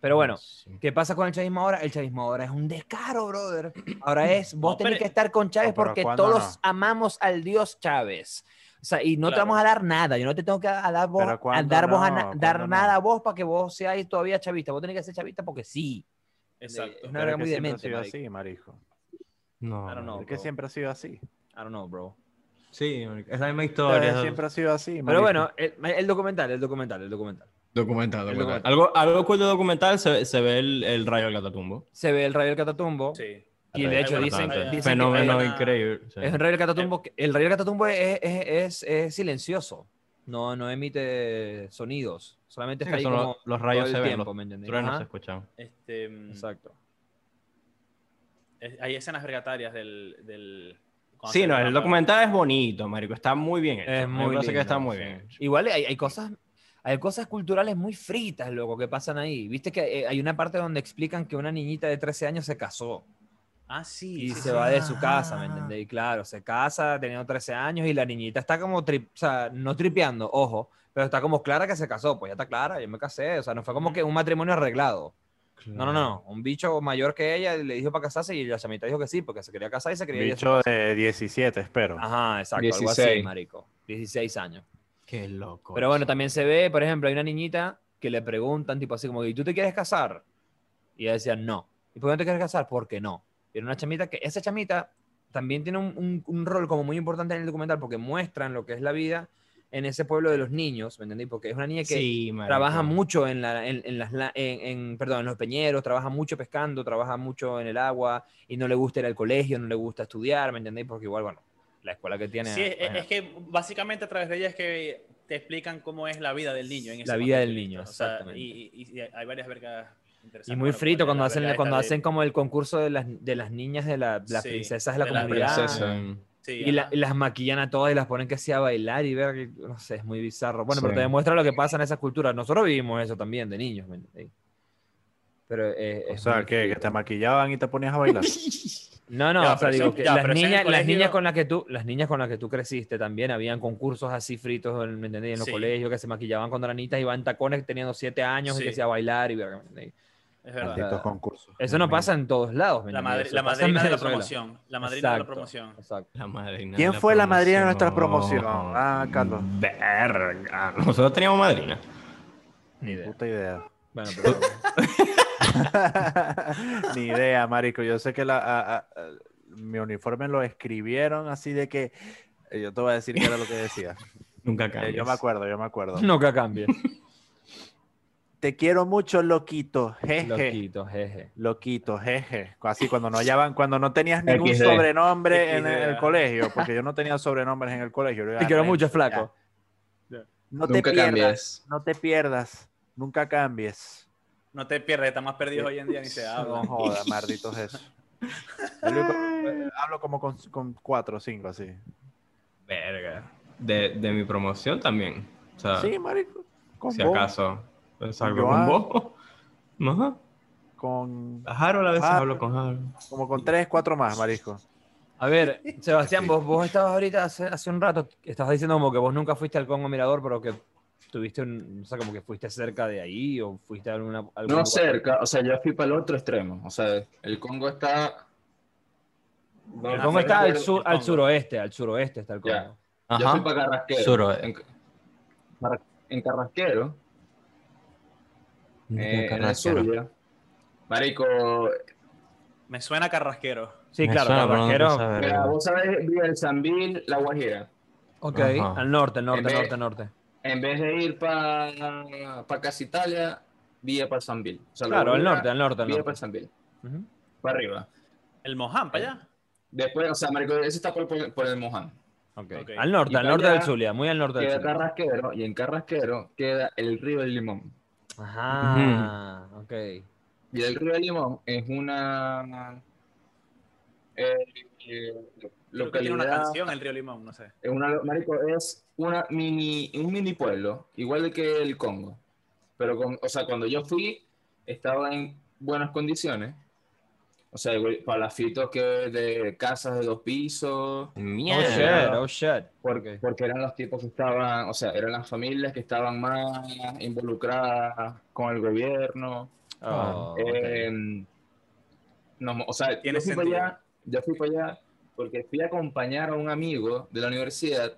Speaker 2: Pero bueno, ¿qué pasa con el chavismo ahora? El chavismo ahora es un descaro, brother. Ahora es, vos
Speaker 4: No,
Speaker 2: tenés
Speaker 4: pero-
Speaker 2: que estar con Chávez
Speaker 5: No,
Speaker 2: porque
Speaker 5: ¿cuándo
Speaker 2: todos
Speaker 5: no?
Speaker 2: amamos al dios Chávez. O sea, y no te
Speaker 4: Claro.
Speaker 2: vamos a dar nada. Yo no te tengo que a dar, vos, a
Speaker 5: ¿cuándo
Speaker 2: dar, vos a na- dar
Speaker 5: ¿Cuándo
Speaker 2: nada a vos para que vos seáis todavía chavista. Vos tenés que ser chavista porque sí.
Speaker 4: Exacto.
Speaker 2: Es una verga
Speaker 5: es que
Speaker 2: muy
Speaker 5: siempre ha
Speaker 2: demente,
Speaker 5: sido
Speaker 2: marico.
Speaker 5: así, marico.
Speaker 1: No.
Speaker 2: I don't know.
Speaker 5: Es que siempre ha sido así.
Speaker 2: I don't know, bro.
Speaker 1: Sí, es la misma historia.
Speaker 5: Siempre ha sido así,
Speaker 2: Pero bueno, el, el documental, el documental, el documental.
Speaker 1: Documental,
Speaker 2: El
Speaker 1: documental.
Speaker 2: documental.
Speaker 1: Algo, algo cool de documental se, se ve el, el rayo del catatumbo.
Speaker 2: Se ve el rayo del catatumbo.
Speaker 4: Sí.
Speaker 2: Y de hecho dicen, dicen que
Speaker 1: Fenómeno
Speaker 2: hay-
Speaker 1: increíble. sí.
Speaker 2: es un rayo del catatumbo. que- El rayo del catatumbo es, es, es, es silencioso. No, no emite sonidos. Solamente
Speaker 1: Sí,
Speaker 2: está
Speaker 1: que
Speaker 2: ahí como
Speaker 1: los, los rayos
Speaker 2: el
Speaker 1: se ven,
Speaker 2: tiempo,
Speaker 1: los
Speaker 2: ¿me entendés?
Speaker 1: truenos
Speaker 2: Ajá.
Speaker 1: se escuchan.
Speaker 4: Este, mm,
Speaker 2: Exacto.
Speaker 4: hay escenas regatarias del... del cuando
Speaker 1: Sí, no, el documental es bonito, marico. Está muy bien hecho.
Speaker 2: Es muy
Speaker 1: parece que
Speaker 2: lindo,
Speaker 1: está muy
Speaker 2: sí.
Speaker 1: bien hecho.
Speaker 2: Igual hay, hay cosas, hay cosas culturales muy fritas, loco, que pasan ahí. Viste que eh, hay una parte donde explican que una niñita de 13 años se casó.
Speaker 4: Ah, sí.
Speaker 2: y
Speaker 4: sí,
Speaker 2: se
Speaker 4: sí.
Speaker 2: va de su casa, ¿me
Speaker 5: Ah.
Speaker 2: entendés? Y claro, se casa teniendo 13 años y la niñita está como, tri- o sea, no tripeando, ojo, pero está como clara que se casó, pues ya está clara, yo me casé, o sea, no fue como que un matrimonio arreglado. No, no, no, un bicho mayor que ella le dijo para casarse y la chamita dijo que sí, porque se quería casar y se quería
Speaker 5: Bicho de 17, espero.
Speaker 2: Ajá, exacto, algo así,
Speaker 6: 16.
Speaker 2: marico. 16 años.
Speaker 1: Qué loco.
Speaker 2: Pero bueno, también se ve, por ejemplo, hay una niñita que le preguntan, tipo así como, ¿y tú te quieres casar? Y ella decía, no. ¿Y por qué no te quieres casar? Porque no. Y era una chamita que, esa chamita también tiene un, un- un rol como muy importante en el documental porque muestran lo que es la vida en ese pueblo de los niños, ¿me entendí? Porque es una niña que
Speaker 1: Sí,
Speaker 2: trabaja mucho en, la, en, en las, la- en, en- perdón, en los peñeros, trabaja mucho pescando, trabaja mucho en el agua y no le gusta ir al colegio, no le gusta estudiar, ¿me entendéis? Porque igual, bueno, la escuela que tiene...
Speaker 4: Sí, es,
Speaker 2: bueno,
Speaker 4: es que básicamente a través de ella es que te explican cómo es la vida del niño. En ese
Speaker 2: La vida del niño,
Speaker 4: o sea,
Speaker 2: exactamente.
Speaker 4: y, y- y hay varias vergas interesantes.
Speaker 2: Y muy
Speaker 4: Bueno,
Speaker 2: frito cuando hacen, cuando
Speaker 4: de-
Speaker 2: hacen como el concurso de las, de las niñas de la- las
Speaker 4: Sí,
Speaker 2: princesas de la
Speaker 4: de la
Speaker 2: comunidad.
Speaker 6: princesa.
Speaker 4: Sí,
Speaker 2: Y, la-
Speaker 4: ajá.
Speaker 2: y las maquillan a todas y las ponen que sea a bailar y ver, que- no sé, es muy bizarro. Bueno, pero
Speaker 6: Sí.
Speaker 2: te demuestra lo que pasa en esas culturas. Nosotros vivimos eso también de niños, ¿me entendéis? Pero eh,
Speaker 5: O
Speaker 2: es
Speaker 5: sea, que, que te maquillaban y te ponías a bailar.
Speaker 2: No, no,
Speaker 4: Ya,
Speaker 2: o sea, digo que
Speaker 4: ya,
Speaker 2: las niñas, las niñas con las que tú, las niñas con las que tú creciste también habían concursos así fritos, en- ¿me entendéis? En los
Speaker 4: Sí.
Speaker 2: colegios que se maquillaban cuando eran niñas, iban tacones teniendo siete años y que
Speaker 4: Sí.
Speaker 2: se a bailar y ver, ¿me entendéis?
Speaker 4: Es verdad.
Speaker 5: Concursos.
Speaker 2: Eso no pasa en todos lados, ¿me
Speaker 4: La, madre, la madrina de la promoción. La madrina de la promoción.
Speaker 2: Exacto.
Speaker 1: La madrina
Speaker 5: ¿Quién fue la madrina de nuestra
Speaker 1: promoción.
Speaker 5: promoción? Ah, Carlos.
Speaker 1: Verga. Nosotros teníamos madrina.
Speaker 2: Ni idea.
Speaker 5: Puta idea.
Speaker 2: Bueno, pero
Speaker 5: Ni idea, marico. Yo sé que la, a- a- a- mi uniforme lo escribieron así de que... eh, Yo te voy a decir qué era lo que decía.
Speaker 1: Nunca
Speaker 5: Eh,
Speaker 1: cambias.
Speaker 5: yo me acuerdo, yo me acuerdo.
Speaker 2: nunca cambie.
Speaker 5: Te quiero mucho, loquito. Jeje.
Speaker 2: Loquito, jeje.
Speaker 5: Loquito, jeje. Así cuando no hallaban, cuando no tenías ningún
Speaker 6: XD.
Speaker 5: sobrenombre en el, colegio, porque yo no tenía sobrenombres en el colegio. Yo
Speaker 2: Te quiero mucho,
Speaker 5: ya.
Speaker 2: flaco.
Speaker 5: No te
Speaker 6: Nunca
Speaker 5: pierdas,
Speaker 6: cambies.
Speaker 5: no te pierdas, nunca cambies.
Speaker 4: No te pierdas, están más perdidos hoy en día ni se habla.
Speaker 5: No jodas, malditos eso. Eh, hablo como con, con cuatro o cinco así.
Speaker 1: Verga. De, de mi promoción también. O sea,
Speaker 5: Sí, marico. Con
Speaker 1: si
Speaker 5: vos,
Speaker 1: acaso. Pues con vos. Ajá.
Speaker 5: con
Speaker 1: A Harold a veces
Speaker 5: Ah.
Speaker 1: hablo con Harold.
Speaker 5: como con tres, cuatro más, marisco.
Speaker 2: A ver, Sebastián, vos, vos estabas ahorita hace, hace un rato, estabas diciendo como que vos nunca fuiste al Congo Mirador, pero que tuviste un, o sea, como que fuiste cerca de ahí o fuiste a alguna... algún
Speaker 6: No
Speaker 2: lugar?
Speaker 6: cerca, o sea, yo fui para el otro extremo. O sea, el Congo está.
Speaker 2: El
Speaker 4: Ah,
Speaker 2: Congo está al,
Speaker 4: el
Speaker 2: sur, al suroeste, al suroeste está el Congo.
Speaker 6: Ya.
Speaker 1: Ajá.
Speaker 6: Yo fui para Carrasquero.
Speaker 1: Suroeste.
Speaker 6: En, para- en Carrasquero, eh, en el Zulia. Marico,
Speaker 4: Me suena carrasquero.
Speaker 2: Sí,
Speaker 1: Me
Speaker 2: claro,
Speaker 1: suena, pero no
Speaker 2: Carrasquero.
Speaker 1: te sabe.
Speaker 6: mira, vos sabés, Villa del Sambil, La Guajira.
Speaker 2: Ok,
Speaker 1: Ajá.
Speaker 2: al norte, norte,
Speaker 6: En vez-
Speaker 2: norte, norte.
Speaker 6: En vez de ir para pa casi Italia, vía para. O sea, La
Speaker 2: Claro, al norte, al norte, al
Speaker 6: Vía
Speaker 2: norte.
Speaker 6: para Sambil.
Speaker 2: Ujú.
Speaker 6: Para arriba.
Speaker 4: El Moján, para allá.
Speaker 6: Después, o sea, marico, ese está por, por- por el Moján.
Speaker 2: Ok.
Speaker 4: Ok.
Speaker 2: Al norte,
Speaker 6: Y
Speaker 2: al norte
Speaker 6: allá
Speaker 2: del Zulia, muy al norte del
Speaker 6: Queda
Speaker 2: Zulia.
Speaker 6: Carrasquero, y en Carrasquero queda el río del Limón.
Speaker 2: Ajá, ok.
Speaker 6: Y el río del Limón es una eh, eh,
Speaker 4: Creo que tiene una canción, El Río Limón, no sé.
Speaker 6: es una, marico, es una mini, un mini pueblo, igual que el Congo. Pero, con, o sea, cuando yo fui, estaba en buenas condiciones. O sea, palafitos que de casas de dos pisos,
Speaker 2: Oh shit,
Speaker 1: Mierda.
Speaker 2: oh shit.
Speaker 6: porque, porque eran los tipos que estaban, o sea, eran las familias que estaban más involucradas con el gobierno.
Speaker 2: Oh.
Speaker 6: Eh, no, o sea, yo fui, para allá, yo fui para allá porque fui a acompañar a un amigo de la universidad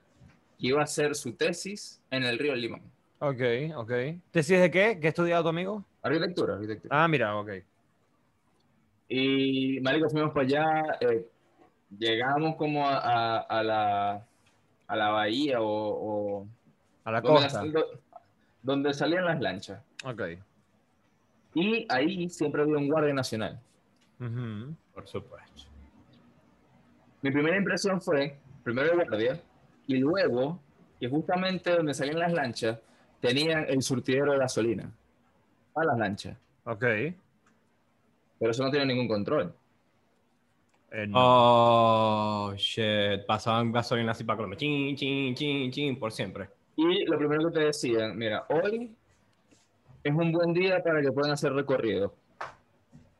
Speaker 6: que iba a hacer su tesis en el río Limón.
Speaker 2: Ok, ok. ¿Tesis de qué? ¿Qué ha estudiado tu amigo?
Speaker 6: Arquitectura, arquitectura.
Speaker 2: Ah, mira, ok.
Speaker 6: Y, marico, fuimos para allá, eh, llegamos como a, a- a la, a la bahía o... o
Speaker 2: A la
Speaker 6: donde,
Speaker 2: costa.
Speaker 6: las- donde salían las lanchas.
Speaker 2: Ok.
Speaker 6: Y ahí siempre había un guardia nacional.
Speaker 1: Por supuesto.
Speaker 6: Mi primera impresión fue, primero el guardia, y luego, que justamente donde salían las lanchas, tenían el surtidero de gasolina a las lanchas.
Speaker 2: Ok.
Speaker 6: Pero eso no tiene ningún control.
Speaker 2: Eh, no.
Speaker 1: Oh, shit. Pasaban gasolina así para Colombia. Chin, chin, chin, chin, por siempre.
Speaker 6: Y lo primero que te decían, mira, hoy es un buen día para que puedan hacer recorrido.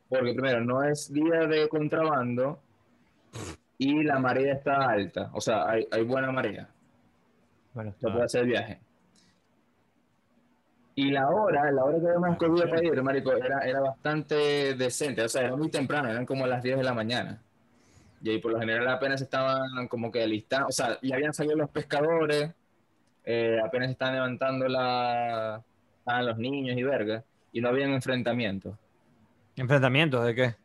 Speaker 6: Porque primero, no es día de contrabando y la marea está alta. O sea, hay, hay buena marea.
Speaker 1: Bueno,
Speaker 6: Se puede hacer el viaje. Y la hora, la hora que habíamos escogido para ir, marico, era, era bastante decente. O sea, era muy temprano, eran como las 10 de la mañana. Y ahí por lo general apenas estaban como que alistando, o sea, ya habían salido los pescadores, eh, apenas estaban levantando la, estaban los niños y verga, y no habían enfrentamientos
Speaker 2: ¿Enfrentamientos de qué?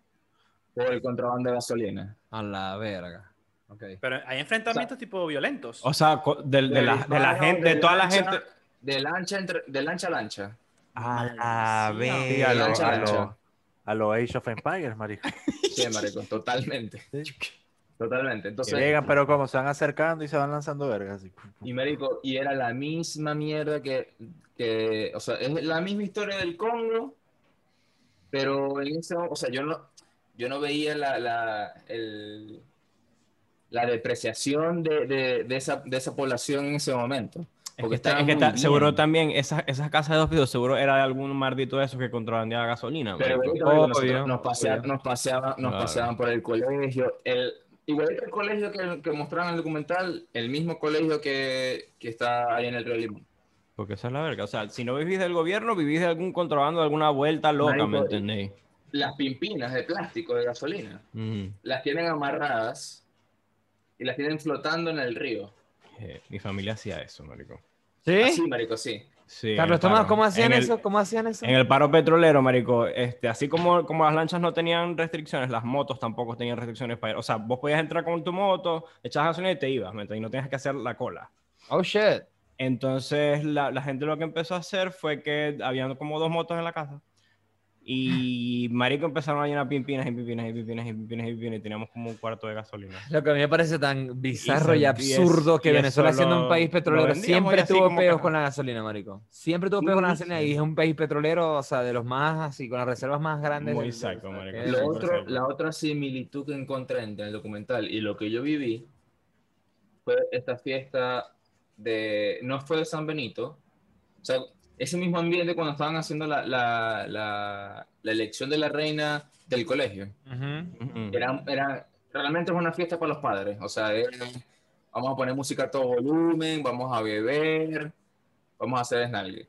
Speaker 6: Por el contrabando de gasolina.
Speaker 2: A la verga. Ok.
Speaker 4: Pero hay enfrentamientos tipo violentos.
Speaker 1: O sea, de, de la, de la gente, de toda la gente.
Speaker 6: De lancha, entre, de lancha a lancha.
Speaker 2: A la
Speaker 5: Sí, a lo,
Speaker 6: Lancha,
Speaker 5: a
Speaker 6: lancha.
Speaker 5: lo- a lo Age of Empires, marico.
Speaker 6: Sí, marico, totalmente. Totalmente. Entonces,
Speaker 5: Llegan, pero como se van acercando y se van lanzando vergas. así.
Speaker 6: Y marico, y era la misma mierda que, que, o sea, es la misma historia del Congo, pero en ese, o sea, yo no, yo no veía la, la, el- la depreciación de, de, de esa, de esa población en ese momento.
Speaker 1: Es
Speaker 6: Porque
Speaker 1: que, está-
Speaker 6: estaba
Speaker 1: es que está- seguro también esas, esas casas de dos pisos, seguro era de algún mardito de esos que contrabandeaba gasolina.
Speaker 6: Pero
Speaker 2: Obvio,
Speaker 6: nosotros nos, pasea-
Speaker 2: obvio.
Speaker 6: nos, paseaban, nos
Speaker 1: Claro.
Speaker 6: paseaban por el colegio. El, igual que el colegio que, que mostraron en el documental, el mismo colegio que, que está ahí en el Río Limón.
Speaker 1: Porque esa es la verga. O sea, si no vivís del gobierno, vivís de algún contrabando, de alguna vuelta loca,
Speaker 6: Marico,
Speaker 1: ¿me entendéis?
Speaker 6: Las pimpinas de plástico de gasolina. Las tienen amarradas y las tienen flotando en el río.
Speaker 1: Eh, mi familia hacía eso, marico.
Speaker 2: ¿Sí?
Speaker 6: Así, marico, sí.
Speaker 1: Sí,
Speaker 2: Carlos Tomás,
Speaker 1: paro.
Speaker 2: ¿cómo hacían
Speaker 1: el-
Speaker 2: eso? ¿Cómo hacían eso?
Speaker 1: En el paro petrolero, marico, este, así como, como las lanchas no tenían restricciones, las motos tampoco tenían restricciones para ir. O sea, vos podías entrar con tu moto, echabas gasolina y te ibas, ¿me entiendes? Y no tenías que hacer la cola.
Speaker 2: Oh, shit.
Speaker 1: Entonces, la, la gente lo que empezó a hacer fue que habían como dos motos en la casa. Y marico empezaron a llenar pimpinas y pimpinas y pimpinas y pimpinas y pimpinas y teníamos como un cuarto de gasolina.
Speaker 2: Lo que a mí me parece tan bizarro y
Speaker 1: y es-
Speaker 2: absurdo que
Speaker 1: y
Speaker 2: Venezuela siendo un país petrolero siempre tuvo peos
Speaker 1: que-
Speaker 2: con la gasolina, marico. Siempre tuvo peos con la gasolina y es un país petrolero, o sea, de los más así, con las reservas más grandes.
Speaker 1: Muy
Speaker 2: del-
Speaker 1: marico.
Speaker 6: Lo otro, la otra similitud que encontré entre el documental y lo que yo viví fue esta fiesta de, no fue de San Benito, o sea, ese mismo ambiente cuando estaban haciendo la, la, la, la elección de la reina del colegio.
Speaker 2: Ujú.
Speaker 6: Era, era, realmente es una fiesta para los padres. O sea, era, vamos a poner música a todo volumen, vamos a beber, vamos a hacer desnalgue.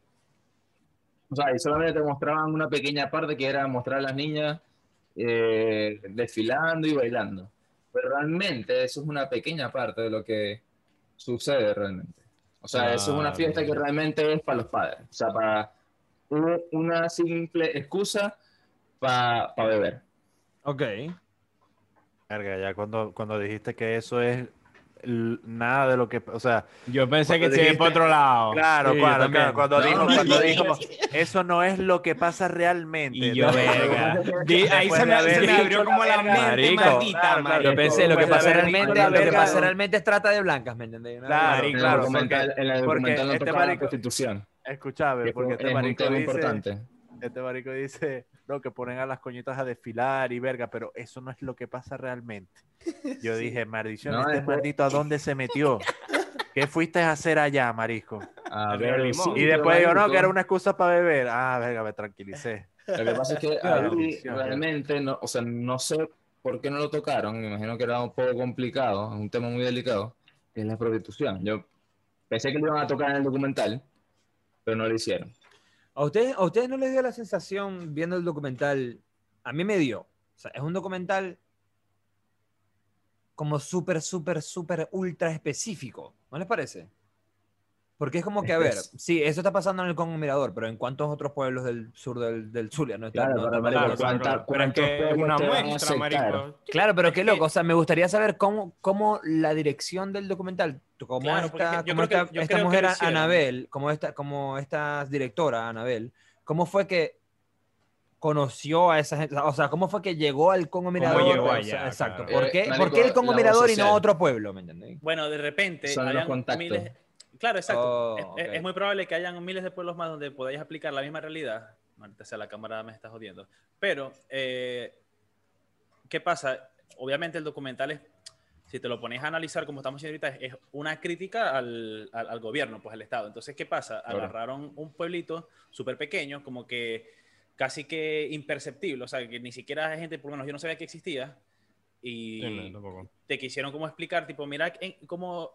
Speaker 6: O sea, y solamente te mostraban una pequeña parte que era mostrar a las niñas eh, desfilando y bailando. Pero realmente eso es una pequeña parte de lo que sucede realmente. O sea, eso es una fiesta que realmente es para los padres. O sea, para un- una simple excusa para beber.
Speaker 2: Ok.
Speaker 5: Verga, ya cuando, cuando dijiste que eso es nada de lo que, o sea,
Speaker 1: Yo pensé que se por otro lado.
Speaker 5: claro,
Speaker 2: Sí,
Speaker 5: claro, claro, cuando
Speaker 6: No,
Speaker 5: dijo,
Speaker 6: no,
Speaker 5: cuando dijo, eso no es lo que pasa realmente.
Speaker 1: Y yo,
Speaker 5: ¿no?
Speaker 1: verga. Di- ahí se me,
Speaker 5: haber
Speaker 1: se me abrió como la mente,
Speaker 2: Marico.
Speaker 1: maldita,
Speaker 5: Claro.
Speaker 2: Yo pensé, lo que pasa realmente, lo que pasa realmente es trata de blancas, ¿me entendés?
Speaker 5: Claro,
Speaker 1: Marico,
Speaker 5: claro,
Speaker 6: en el
Speaker 5: porque, este
Speaker 6: la
Speaker 5: marico- escuchame,
Speaker 6: que fue-
Speaker 5: porque este marico dice,
Speaker 6: importante.
Speaker 5: este marico dice, no, que ponen a las coñitas a desfilar y verga, pero eso no es lo que pasa realmente. Yo dije, maldición,
Speaker 6: No,
Speaker 5: este
Speaker 6: es
Speaker 5: maldito, ¿a dónde se metió? ¿Qué fuiste a hacer allá, marisco?
Speaker 6: A
Speaker 1: El
Speaker 6: ver,
Speaker 1: limón.
Speaker 5: Y después digo, no, que era una excusa para beber. Ah, verga, me tranquilicé.
Speaker 6: Lo que pasa es que ahí realmente, no, o sea, no sé por qué no lo tocaron. Me imagino que era un poco complicado, es un tema muy delicado, que es la prostitución. Yo pensé que lo iban a tocar en el documental, pero no lo hicieron.
Speaker 2: ¿A ustedes, ¿A ustedes no les dio la sensación viendo el documental? A mí me dio. O sea, es un documental como súper, súper, súper ultra específico. ¿No les parece? Porque es como que, a ver, sí, eso está pasando en el Congo Mirador, pero ¿en cuántos otros pueblos del sur del, del Zulia no está?
Speaker 6: Claro,
Speaker 2: no
Speaker 6: pero?
Speaker 1: Claro,
Speaker 6: ¿cuánta-
Speaker 1: claro, pero es que una muestra, marico.
Speaker 2: Claro, pero qué loco. O sea, me gustaría saber cómo, cómo la dirección del documental, cómo
Speaker 4: Claro,
Speaker 2: esta,
Speaker 4: yo
Speaker 2: cómo
Speaker 4: creo
Speaker 2: esta,
Speaker 4: que- yo
Speaker 2: esta mujer. Anabel, como esta, como esta directora Anabel, cómo fue que conoció a esa gente, o sea, cómo fue que llegó al Congo Mirador.
Speaker 1: llegó
Speaker 2: O
Speaker 1: allá,
Speaker 2: sea, exacto.
Speaker 1: claro.
Speaker 2: ¿Por
Speaker 6: Eh,
Speaker 2: qué,
Speaker 6: marico,
Speaker 2: ¿por qué el Congo Mirador y no otro pueblo? ¿Me entendés?
Speaker 4: Bueno, de repente
Speaker 6: Son los
Speaker 4: habían
Speaker 6: contactos.
Speaker 4: miles. Claro, exacto.
Speaker 2: Oh,
Speaker 4: es, es muy probable que hayan miles de pueblos más donde podáis aplicar la misma realidad. Ahorita sea la cámara me está jodiendo. Pero, eh, ¿qué pasa? Obviamente el documental es, si te lo pones a analizar como estamos haciendo ahorita, es, una crítica al, al- al gobierno, pues al Estado. Entonces, ¿qué pasa? Agarraron un pueblito súper pequeño, como que casi que imperceptible, o sea, que ni siquiera hay gente, por lo menos yo no sabía que existía, y
Speaker 1: Sí, no, tampoco.
Speaker 4: te quisieron como explicar, tipo, mira en- cómo,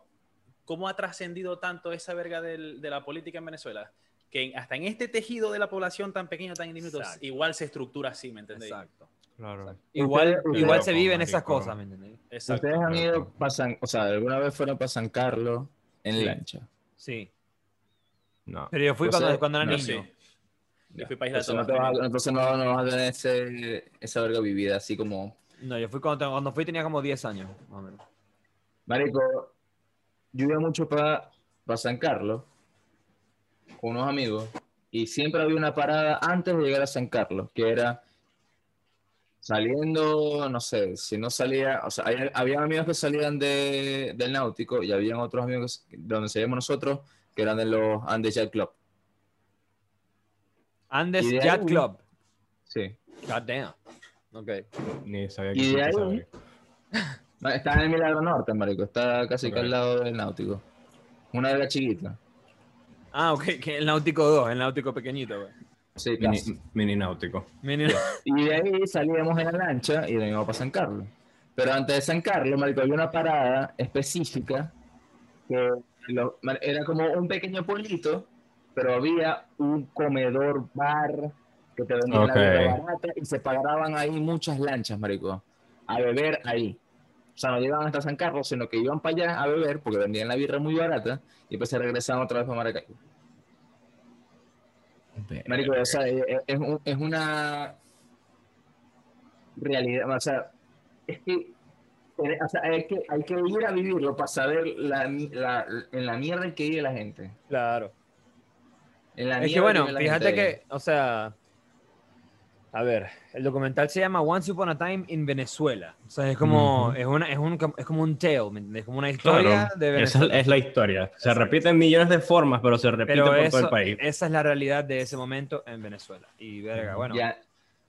Speaker 4: cómo ha trascendido tanto esa verga del- de la política en Venezuela, que hasta en este tejido de la población tan pequeño, tan diminuto,
Speaker 2: Exacto.
Speaker 4: igual se estructura así, ¿me entendés?
Speaker 2: Exacto.
Speaker 1: Claro.
Speaker 2: Igual,
Speaker 6: Ustedes-
Speaker 2: igual se viven esas cosas, ¿me entendés?
Speaker 4: Exacto.
Speaker 6: Ustedes han ido, pasan, o sea, alguna vez fueron para San Carlos en
Speaker 2: Sí.
Speaker 6: lancha.
Speaker 2: Sí.
Speaker 1: No.
Speaker 2: Pero yo fui
Speaker 6: Entonces,
Speaker 2: cuando, cuando era
Speaker 6: no
Speaker 4: Yo
Speaker 2: niño.
Speaker 4: sí. Yo fui para Isla
Speaker 6: Entonces no, vas, a- entonces no, no vas a tener ese, esa verga vivida así como
Speaker 2: No, yo fui cuando, cuando fui tenía como 10 años, más o menos.
Speaker 6: Marico, yo iba mucho para San Carlos con unos amigos y siempre había una parada antes de llegar a San Carlos, que era saliendo, no sé, si no salía, o sea, había amigos que salían de, del náutico y habían otros amigos que- de donde salíamos nosotros que eran de los Andes Yacht Club.
Speaker 2: Andes Yacht Club.
Speaker 6: Sí.
Speaker 2: God damn. Ok.
Speaker 1: Ni sabía que
Speaker 6: Y de ahí- Está en el Milagro Norte, marico, está casi que al lado del náutico. Una verga chiquita.
Speaker 2: Ah, ok, que el Náutico 2, el Náutico pequeñito, güey.
Speaker 6: Sí, casi.
Speaker 1: Mini, mini náutico.
Speaker 2: Mini-
Speaker 6: Y de ahí salíamos en la lancha y nos íbamos para San Carlos. Pero antes de San Carlos, marico, había una parada específica que lo- era como un pequeño pueblito, pero había un comedor bar que te vendían
Speaker 1: Ok.
Speaker 6: la barata y se paraban ahí muchas lanchas, marico, a beber ahí. O sea, no llegaban hasta San Carlos, sino que iban para allá a beber porque vendían la birra muy barata y después se regresaban otra vez para Maracaibo. Marico, o sea, es, es un- es una realidad, o sea, es que, o sea, hay que hay que ir a vivirlo para saber la, la- en la mierda en que vive la gente.
Speaker 2: Claro.
Speaker 6: En la
Speaker 2: Es que bueno, fíjate
Speaker 6: gente ahí.
Speaker 2: que, o sea, a ver, el documental se llama Once Upon a Time in Venezuela. O sea, es como,
Speaker 1: Ujú.
Speaker 2: es, una, es, un, es como un tale, ¿me entiendes? Es como una historia
Speaker 1: Claro,
Speaker 2: de
Speaker 1: esa
Speaker 2: Venezuela.
Speaker 1: es la historia. Se repite en millones de formas, pero se repite
Speaker 2: Pero
Speaker 1: por
Speaker 2: eso,
Speaker 1: todo el país.
Speaker 2: esa es la realidad de ese momento en Venezuela. Y verga, bueno.
Speaker 6: Ya,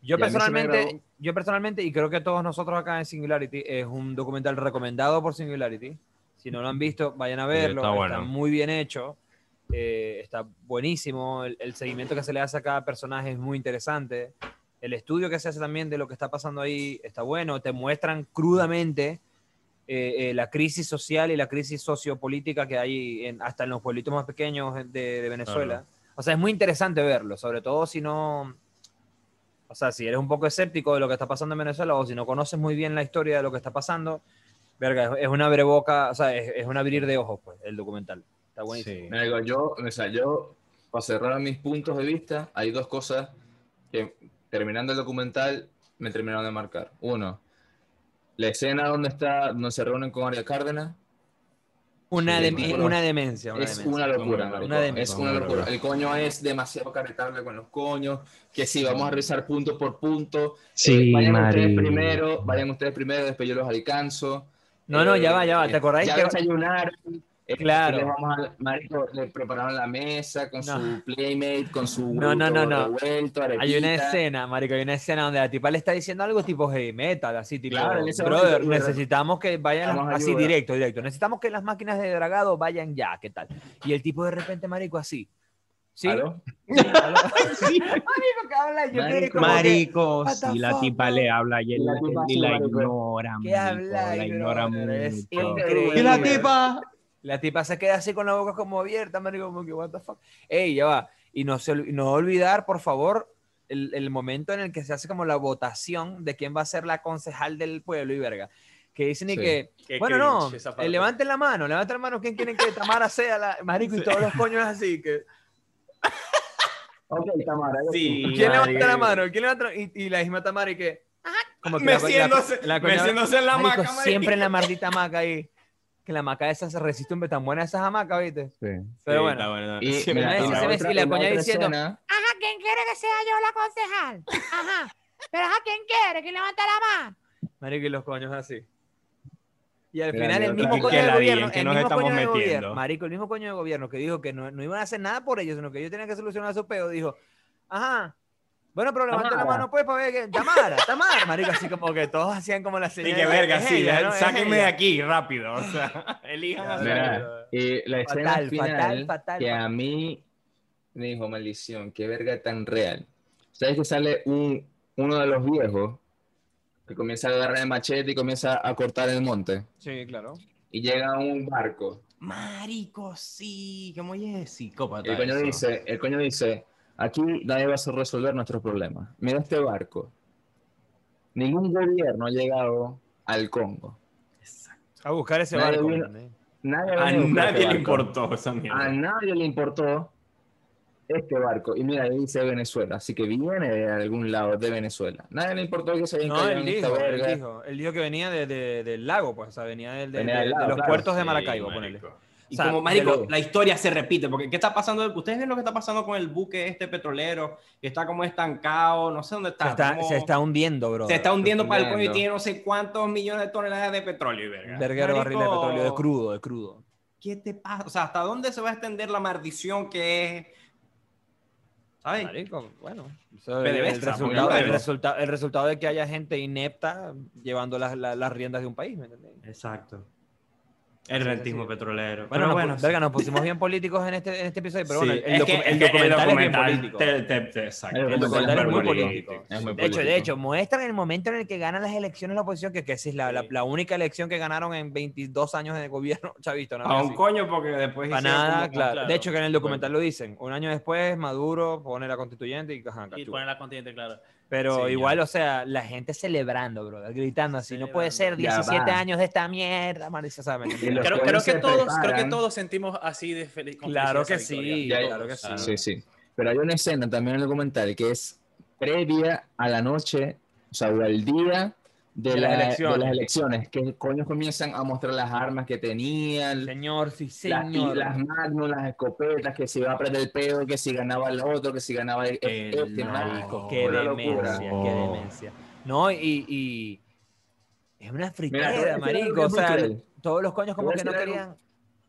Speaker 2: Yo personalmente, yo personalmente, y creo que todos nosotros acá en Singularity, es un documental recomendado por Singularity. Si no lo han visto, vayan a verlo.
Speaker 1: está
Speaker 2: está,
Speaker 1: bueno.
Speaker 2: muy bien hecho. eh, está buenísimo. El, el seguimiento que se le hace a cada personaje es muy interesante. El estudio que se hace también de lo que está pasando ahí está bueno. Te muestran crudamente eh, eh, la crisis social y la crisis sociopolítica que hay en- hasta en los pueblitos más pequeños de, de Venezuela. O sea, es muy interesante verlo, sobre todo si no, o sea, si eres un poco escéptico de lo que está pasando en Venezuela o si no conoces muy bien la historia de lo que está pasando, verga, es, es una breboca, o sea, es, es un abrir de ojos, pues, el documental. Está buenísimo.
Speaker 1: Sí.
Speaker 6: yo, o sea, yo, para cerrar mis puntos de vista, hay dos cosas que terminando el documental me terminaron de marcar. Uno, la escena donde está, donde se reúnen con María Cárdenas,
Speaker 2: Una,
Speaker 6: Sí,
Speaker 2: demencia. Una
Speaker 6: es
Speaker 2: demencia.
Speaker 6: una locura,
Speaker 1: Una
Speaker 6: marico.
Speaker 2: demencia.
Speaker 6: es una locura. El coño es demasiado carretable con los coños, que si vamos a revisar punto por punto,
Speaker 1: Sí,
Speaker 6: eh, vayan ustedes primero, vayan ustedes primero, después yo los alcanzo.
Speaker 2: No, no, ya va, ya va. ¿Te
Speaker 6: Eh,
Speaker 2: acordáis
Speaker 6: Ya
Speaker 2: que-
Speaker 6: desayunaron. Eh,
Speaker 2: Claro.
Speaker 6: les vamos a- marico, le prepararon la mesa con
Speaker 2: No.
Speaker 6: su playmate, con su
Speaker 2: No, no, no, no.
Speaker 6: revuelto,
Speaker 2: Hay una escena, marico, hay una escena donde la tipa le está diciendo algo tipo heavy metal, así tipo,
Speaker 6: Claro,
Speaker 2: brother, necesitamos que vayan, así
Speaker 6: ayuda".
Speaker 2: directo, directo, necesitamos que las máquinas de dragado vayan ya, ¿qué tal? Y el tipo de repente, marico, así. ¿Sí?
Speaker 6: ¿Aló?
Speaker 2: ¿Aló? marico, que habla, yo
Speaker 6: Marico,
Speaker 2: que,
Speaker 1: Marico, si la tipa le habla y, él,
Speaker 6: La
Speaker 1: y
Speaker 6: sí,
Speaker 1: ignora,
Speaker 2: ¿Qué
Speaker 1: marico,
Speaker 2: habla,
Speaker 1: la ignora?
Speaker 2: Es
Speaker 1: mucho.
Speaker 2: increíble.
Speaker 6: ¿Y la tipa?
Speaker 2: La tipa se queda así con la boca como abierta, marico, como que, what the fuck. Ey, ya va. Y no, se, no olvidar, por favor, el, el momento en el que se hace como la votación de quién va a ser la concejal del pueblo y verga. Que dicen y
Speaker 6: Sí.
Speaker 2: que,
Speaker 4: Qué
Speaker 2: bueno, no, eh, levanten la mano, levanten la mano, ¿quién quieren que Tamara sea la marico? Y todos los coños así, que,
Speaker 6: Ok, Tamara.
Speaker 1: Sí,
Speaker 2: ¿quién levanta la mano? ¿Quién levanta la- y, y la misma Tamara y que, como que
Speaker 1: Meciéndose- meciéndose en la
Speaker 2: marico,
Speaker 1: hamaca, marico.
Speaker 2: siempre en la maldita hamaca ahí. Que la hamaca esa se resiste, hombre, tan buena esas hamacas, ¿viste?
Speaker 6: Sí.
Speaker 2: Pero bueno.
Speaker 6: Y,
Speaker 1: Sí,
Speaker 6: mira,
Speaker 2: me
Speaker 6: y
Speaker 2: dice,
Speaker 6: la otra-
Speaker 2: y coña diciendo,
Speaker 7: Ajá, ¿quién quiere que sea yo la concejal? Ajá. Pero ajá, ¿quién quiere? ¿Quién levanta la mano?
Speaker 2: Marico, y los coños así. Y al
Speaker 6: Mira,
Speaker 2: final el mismo coño de gobierno,
Speaker 1: que
Speaker 2: el
Speaker 1: nos
Speaker 2: mismo
Speaker 1: estamos
Speaker 2: coño de gobierno, marico, el mismo coño de gobierno que dijo que no, no iban a hacer nada por ellos, sino que ellos tenían que solucionar su peo, dijo, ajá, bueno, pero levanta la mano pues para ver que, Tamara, Tamara, marico, así como que todos hacían como la
Speaker 1: Y
Speaker 2: señal.
Speaker 1: que verga,
Speaker 2: es
Speaker 1: sí,
Speaker 2: ella, ¿no?
Speaker 1: Sáquenme de aquí rápido. O sea, elijan
Speaker 6: Mira, y la escena
Speaker 2: Fatal,
Speaker 6: final
Speaker 2: fatal, fatal,
Speaker 6: que
Speaker 2: fatal.
Speaker 6: a mí me dijo, maldición, qué verga tan real. ¿Sabes que sale un, uno de los viejos que comienza a agarrar el machete y comienza a cortar el monte?
Speaker 2: Sí, claro.
Speaker 6: Y llega a un barco.
Speaker 1: Marico, sí, ¿cómo es psicópata?
Speaker 6: El coño
Speaker 1: eso?
Speaker 6: dice, el coño dice, aquí nadie va a resolver nuestros problemas. Mira este barco. Ningún gobierno ha llegado al Congo.
Speaker 2: A buscar ese
Speaker 6: Nadie
Speaker 2: barco.
Speaker 6: Nadie
Speaker 1: A nadie
Speaker 6: este
Speaker 1: le importó esa
Speaker 6: A nadie le importó este barco. Y mira, ahí dice Venezuela. Así que viene de algún lado de Venezuela. Nadie le importó que se hayan
Speaker 2: No,
Speaker 6: caído
Speaker 2: él
Speaker 6: esta
Speaker 2: dijo, él
Speaker 6: verga.
Speaker 2: dijo, él dijo que venía de, de- del lago, pues, o sea, venía del- de,
Speaker 6: Venía
Speaker 2: de-
Speaker 6: del
Speaker 2: de
Speaker 6: lago,
Speaker 2: los
Speaker 6: claro.
Speaker 2: puertos de
Speaker 1: Sí,
Speaker 2: Maracaibo,
Speaker 1: marico. Y
Speaker 2: O sea,
Speaker 1: como, marico,
Speaker 2: lo-
Speaker 1: la historia se repite, porque ¿qué está pasando? ¿Ustedes ven lo que está pasando con el buque este petrolero? Que está como estancado, no sé dónde está.
Speaker 2: Se está,
Speaker 1: como-
Speaker 2: se está hundiendo, bro.
Speaker 1: se está hundiendo para el coño y tiene no sé cuántos millones de toneladas de petróleo, y verga.
Speaker 2: Verguero barril de petróleo, de crudo, de crudo.
Speaker 1: ¿Qué te pasa? O sea, ¿hasta dónde se va a extender la maldición que es? ¿Sabes?
Speaker 2: Marico, bueno. eso el, resultado, el, resulta- el resultado de que haya gente inepta llevando las, las- las riendas de un país, ¿me entendés?
Speaker 1: Exacto. El rentismo petrolero.
Speaker 2: Bueno,
Speaker 1: bueno,
Speaker 2: verga, nos pusimos bien políticos en este, en este episodio, pero
Speaker 1: sí,
Speaker 2: bueno, el,
Speaker 1: es
Speaker 2: docu-
Speaker 1: que-
Speaker 2: el
Speaker 1: es que
Speaker 2: documental es bien político.
Speaker 1: te- te- te- exacto.
Speaker 6: El
Speaker 2: El documental es muy político.
Speaker 6: Es muy
Speaker 2: De hecho, de hecho, muestran el momento en el que ganan las elecciones la oposición, que, que es la, la, la única elección que ganaron en 22 años de gobierno chavista. ¿no?
Speaker 1: A un coño porque después
Speaker 2: Para nada,
Speaker 1: como-
Speaker 2: claro.
Speaker 4: claro.
Speaker 2: De hecho, que en el documental lo dicen. Un año después, Maduro pone la constituyente y ajá,
Speaker 4: Y poner la continente, claro.
Speaker 2: Pero
Speaker 1: Sí,
Speaker 2: igual,
Speaker 1: ya.
Speaker 2: o sea, la gente celebrando, bro, gritando así. No puede ser
Speaker 6: Ya
Speaker 2: 17
Speaker 6: va.
Speaker 2: años de esta mierda, man.
Speaker 6: Los
Speaker 4: Creo, creo que
Speaker 6: se
Speaker 4: todos, creo que todos sentimos así de feliz. con
Speaker 2: Claro que sí.
Speaker 6: Ya,
Speaker 2: claro que sí.
Speaker 6: Sí, sí. Pero hay una escena también en el documental que es previa a la noche, o sea, o al día de,
Speaker 2: De las
Speaker 6: la- de
Speaker 2: elecciones.
Speaker 6: las elecciones, que coños comienzan a mostrar las armas que tenían,
Speaker 2: Señor, sí,
Speaker 6: las,
Speaker 2: señor.
Speaker 6: las magnum, las escopetas, que si iba a prender el pedo, que si ganaba el otro, que si ganaba el,
Speaker 1: El
Speaker 6: este,
Speaker 1: no.
Speaker 6: marico,
Speaker 2: Qué demencia, qué demencia. No, y, y es una friquera, marico. O
Speaker 6: muy
Speaker 2: sea, todos los coños como que no
Speaker 6: decir algo-
Speaker 2: querían.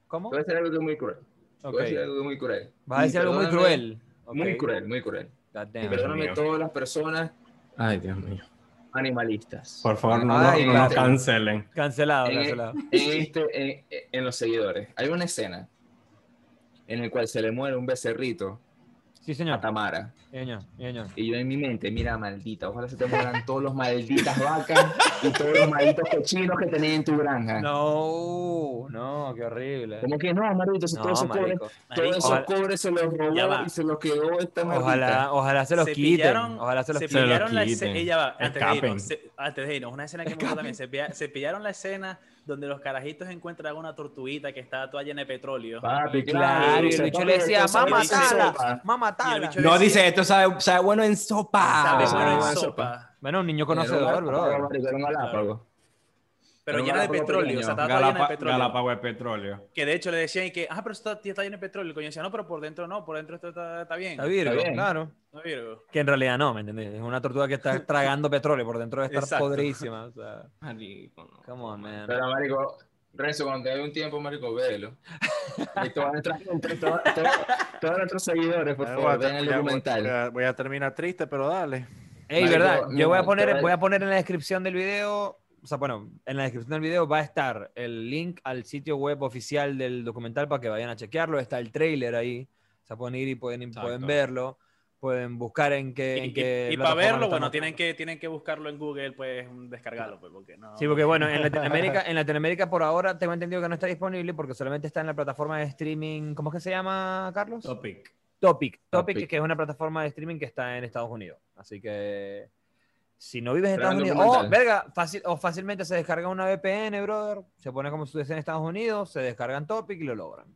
Speaker 2: ¿Cómo?
Speaker 6: Voy a decir algo que es muy cruel. Te
Speaker 2: Ok.
Speaker 6: voy a decir algo muy cruel.
Speaker 2: Vas a decir algo muy cruel.
Speaker 6: Muy
Speaker 2: Ok.
Speaker 6: cruel, muy cruel. Y perdóname todas las personas
Speaker 1: Ay, Dios mío.
Speaker 6: Animalistas.
Speaker 1: Por favor, no,
Speaker 2: Ay,
Speaker 1: no cancelen.
Speaker 2: Cancelado,
Speaker 6: en,
Speaker 2: cancelado.
Speaker 6: en este, en, en los seguidores. Hay una escena en la cual se le muere un becerrito
Speaker 2: Sí,
Speaker 6: a
Speaker 2: señor.
Speaker 6: Tamara.
Speaker 2: Sí, señor. Sí, señor.
Speaker 6: Y yo en mi mente, mira, maldita, ojalá se te mueran todos los malditas vacas y todos los malditos cochinos que tenías en tu granja.
Speaker 2: No, no, qué horrible.
Speaker 6: Como que no, maldito, si
Speaker 2: No,
Speaker 6: todos esos cobres, todos esos cobres se los robó y se los quedó esta maldita.
Speaker 2: Ojalá, ojalá se los
Speaker 4: Se
Speaker 2: quiten.
Speaker 4: pillaron-
Speaker 2: Ojalá se los
Speaker 4: se
Speaker 2: quiten.
Speaker 4: pillaron la escena. Ella va, antes de irnos, se- antes de irnos, una escena que me gustó también. Se pillaron la escena donde los carajitos encuentran una tortuguita que está toda llena de petróleo.
Speaker 6: Papi,
Speaker 2: Claro, y el bicho le decía, mamá, tala,
Speaker 6: sopa".
Speaker 2: mamá, tala.
Speaker 1: No, dice, esto sabe, sabe bueno en sopa.
Speaker 4: Sabe bueno en sopa.
Speaker 2: Bueno, un niño
Speaker 6: Era un
Speaker 2: conocedor, bro.
Speaker 4: Pero
Speaker 6: Pero
Speaker 4: llena de petróleo. O sea, estaba toda llena de petróleo.
Speaker 1: De petróleo.
Speaker 4: Que de hecho le decían y que, ah, pero esto está, está lleno de petróleo. El coño decía, no, pero por dentro no, por dentro esto está, está bien.
Speaker 2: Está Virgo,
Speaker 6: Está bien.
Speaker 2: claro.
Speaker 4: No, Virgo.
Speaker 2: Que en realidad no, ¿me entendés? Es una tortuga que está tragando petróleo por dentro de estar podrísima. O sea,
Speaker 1: Marico, no.
Speaker 2: come on, man.
Speaker 6: Pero, marico, Renzo, cuando te dé un tiempo, marico, velo. Y todos nuestros seguidores, por favor, vean el documental.
Speaker 5: Voy a, terminar triste, pero dale.
Speaker 2: Ey,
Speaker 6: Marico,
Speaker 2: verdad, yo voy a poner,
Speaker 6: voy a
Speaker 2: poner en la descripción del video, o sea, bueno, en la descripción del video va a estar el link al sitio web oficial del documental para que vayan a chequearlo, está el trailer ahí, o sea, pueden ir y pueden,
Speaker 1: Exacto.
Speaker 2: pueden verlo, pueden buscar en qué...
Speaker 4: Y,
Speaker 2: en
Speaker 4: y-
Speaker 2: qué
Speaker 4: y para
Speaker 2: plataforma lo
Speaker 4: verlo, bueno, tienen que, tienen que buscarlo en Google, pues descargarlo, pues, porque no.
Speaker 2: Sí, porque bueno, en Latinoamérica, en Latinoamérica por ahora tengo entendido que no está disponible porque solamente está en la plataforma de streaming, ¿cómo es que se llama, Carlos?
Speaker 1: Topic.
Speaker 2: Topic, Topic,
Speaker 6: Topic.
Speaker 2: que es una plataforma de streaming que está en Estados Unidos. Así que si no vives en Estados Unidos, oh, verga, fácil, o fácilmente se descarga una VPN, brother, se pone como si estuviese en Estados Unidos, se descargan Topic y lo logran.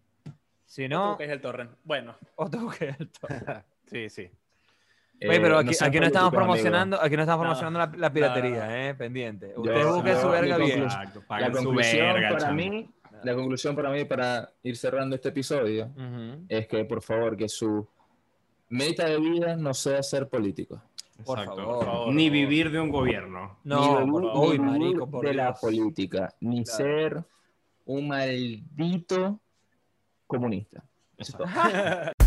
Speaker 2: Si no,
Speaker 4: que es el torrent. Bueno,
Speaker 2: otro que el Topic.
Speaker 5: Sí, sí.
Speaker 2: Oye, pero
Speaker 6: Eh,
Speaker 2: aquí,
Speaker 6: sean
Speaker 2: aquí no estamos
Speaker 6: amigo.
Speaker 2: promocionando, aquí no estamos
Speaker 4: No,
Speaker 2: promocionando la, la piratería,
Speaker 4: no,
Speaker 2: eh, pendiente. Busquen
Speaker 6: yo-
Speaker 2: su verga bien.
Speaker 1: Exacto,
Speaker 6: La conclusión
Speaker 1: verga,
Speaker 6: para
Speaker 1: chamo.
Speaker 6: mí, la conclusión para mí, para ir cerrando este episodio,
Speaker 2: Ujú.
Speaker 6: es que, por favor, que su meta de vida no sea ser político.
Speaker 2: Por
Speaker 1: Exacto.
Speaker 2: favor.
Speaker 4: por favor.
Speaker 1: Ni vivir de un gobierno.
Speaker 2: No,
Speaker 6: ni
Speaker 2: por
Speaker 6: vivir-
Speaker 2: favor. Uy,
Speaker 6: ni vivir
Speaker 2: marico, por
Speaker 6: de la política, ni
Speaker 2: Claro.
Speaker 6: ser un maldito comunista. Eso es todo.
Speaker 1: Exacto.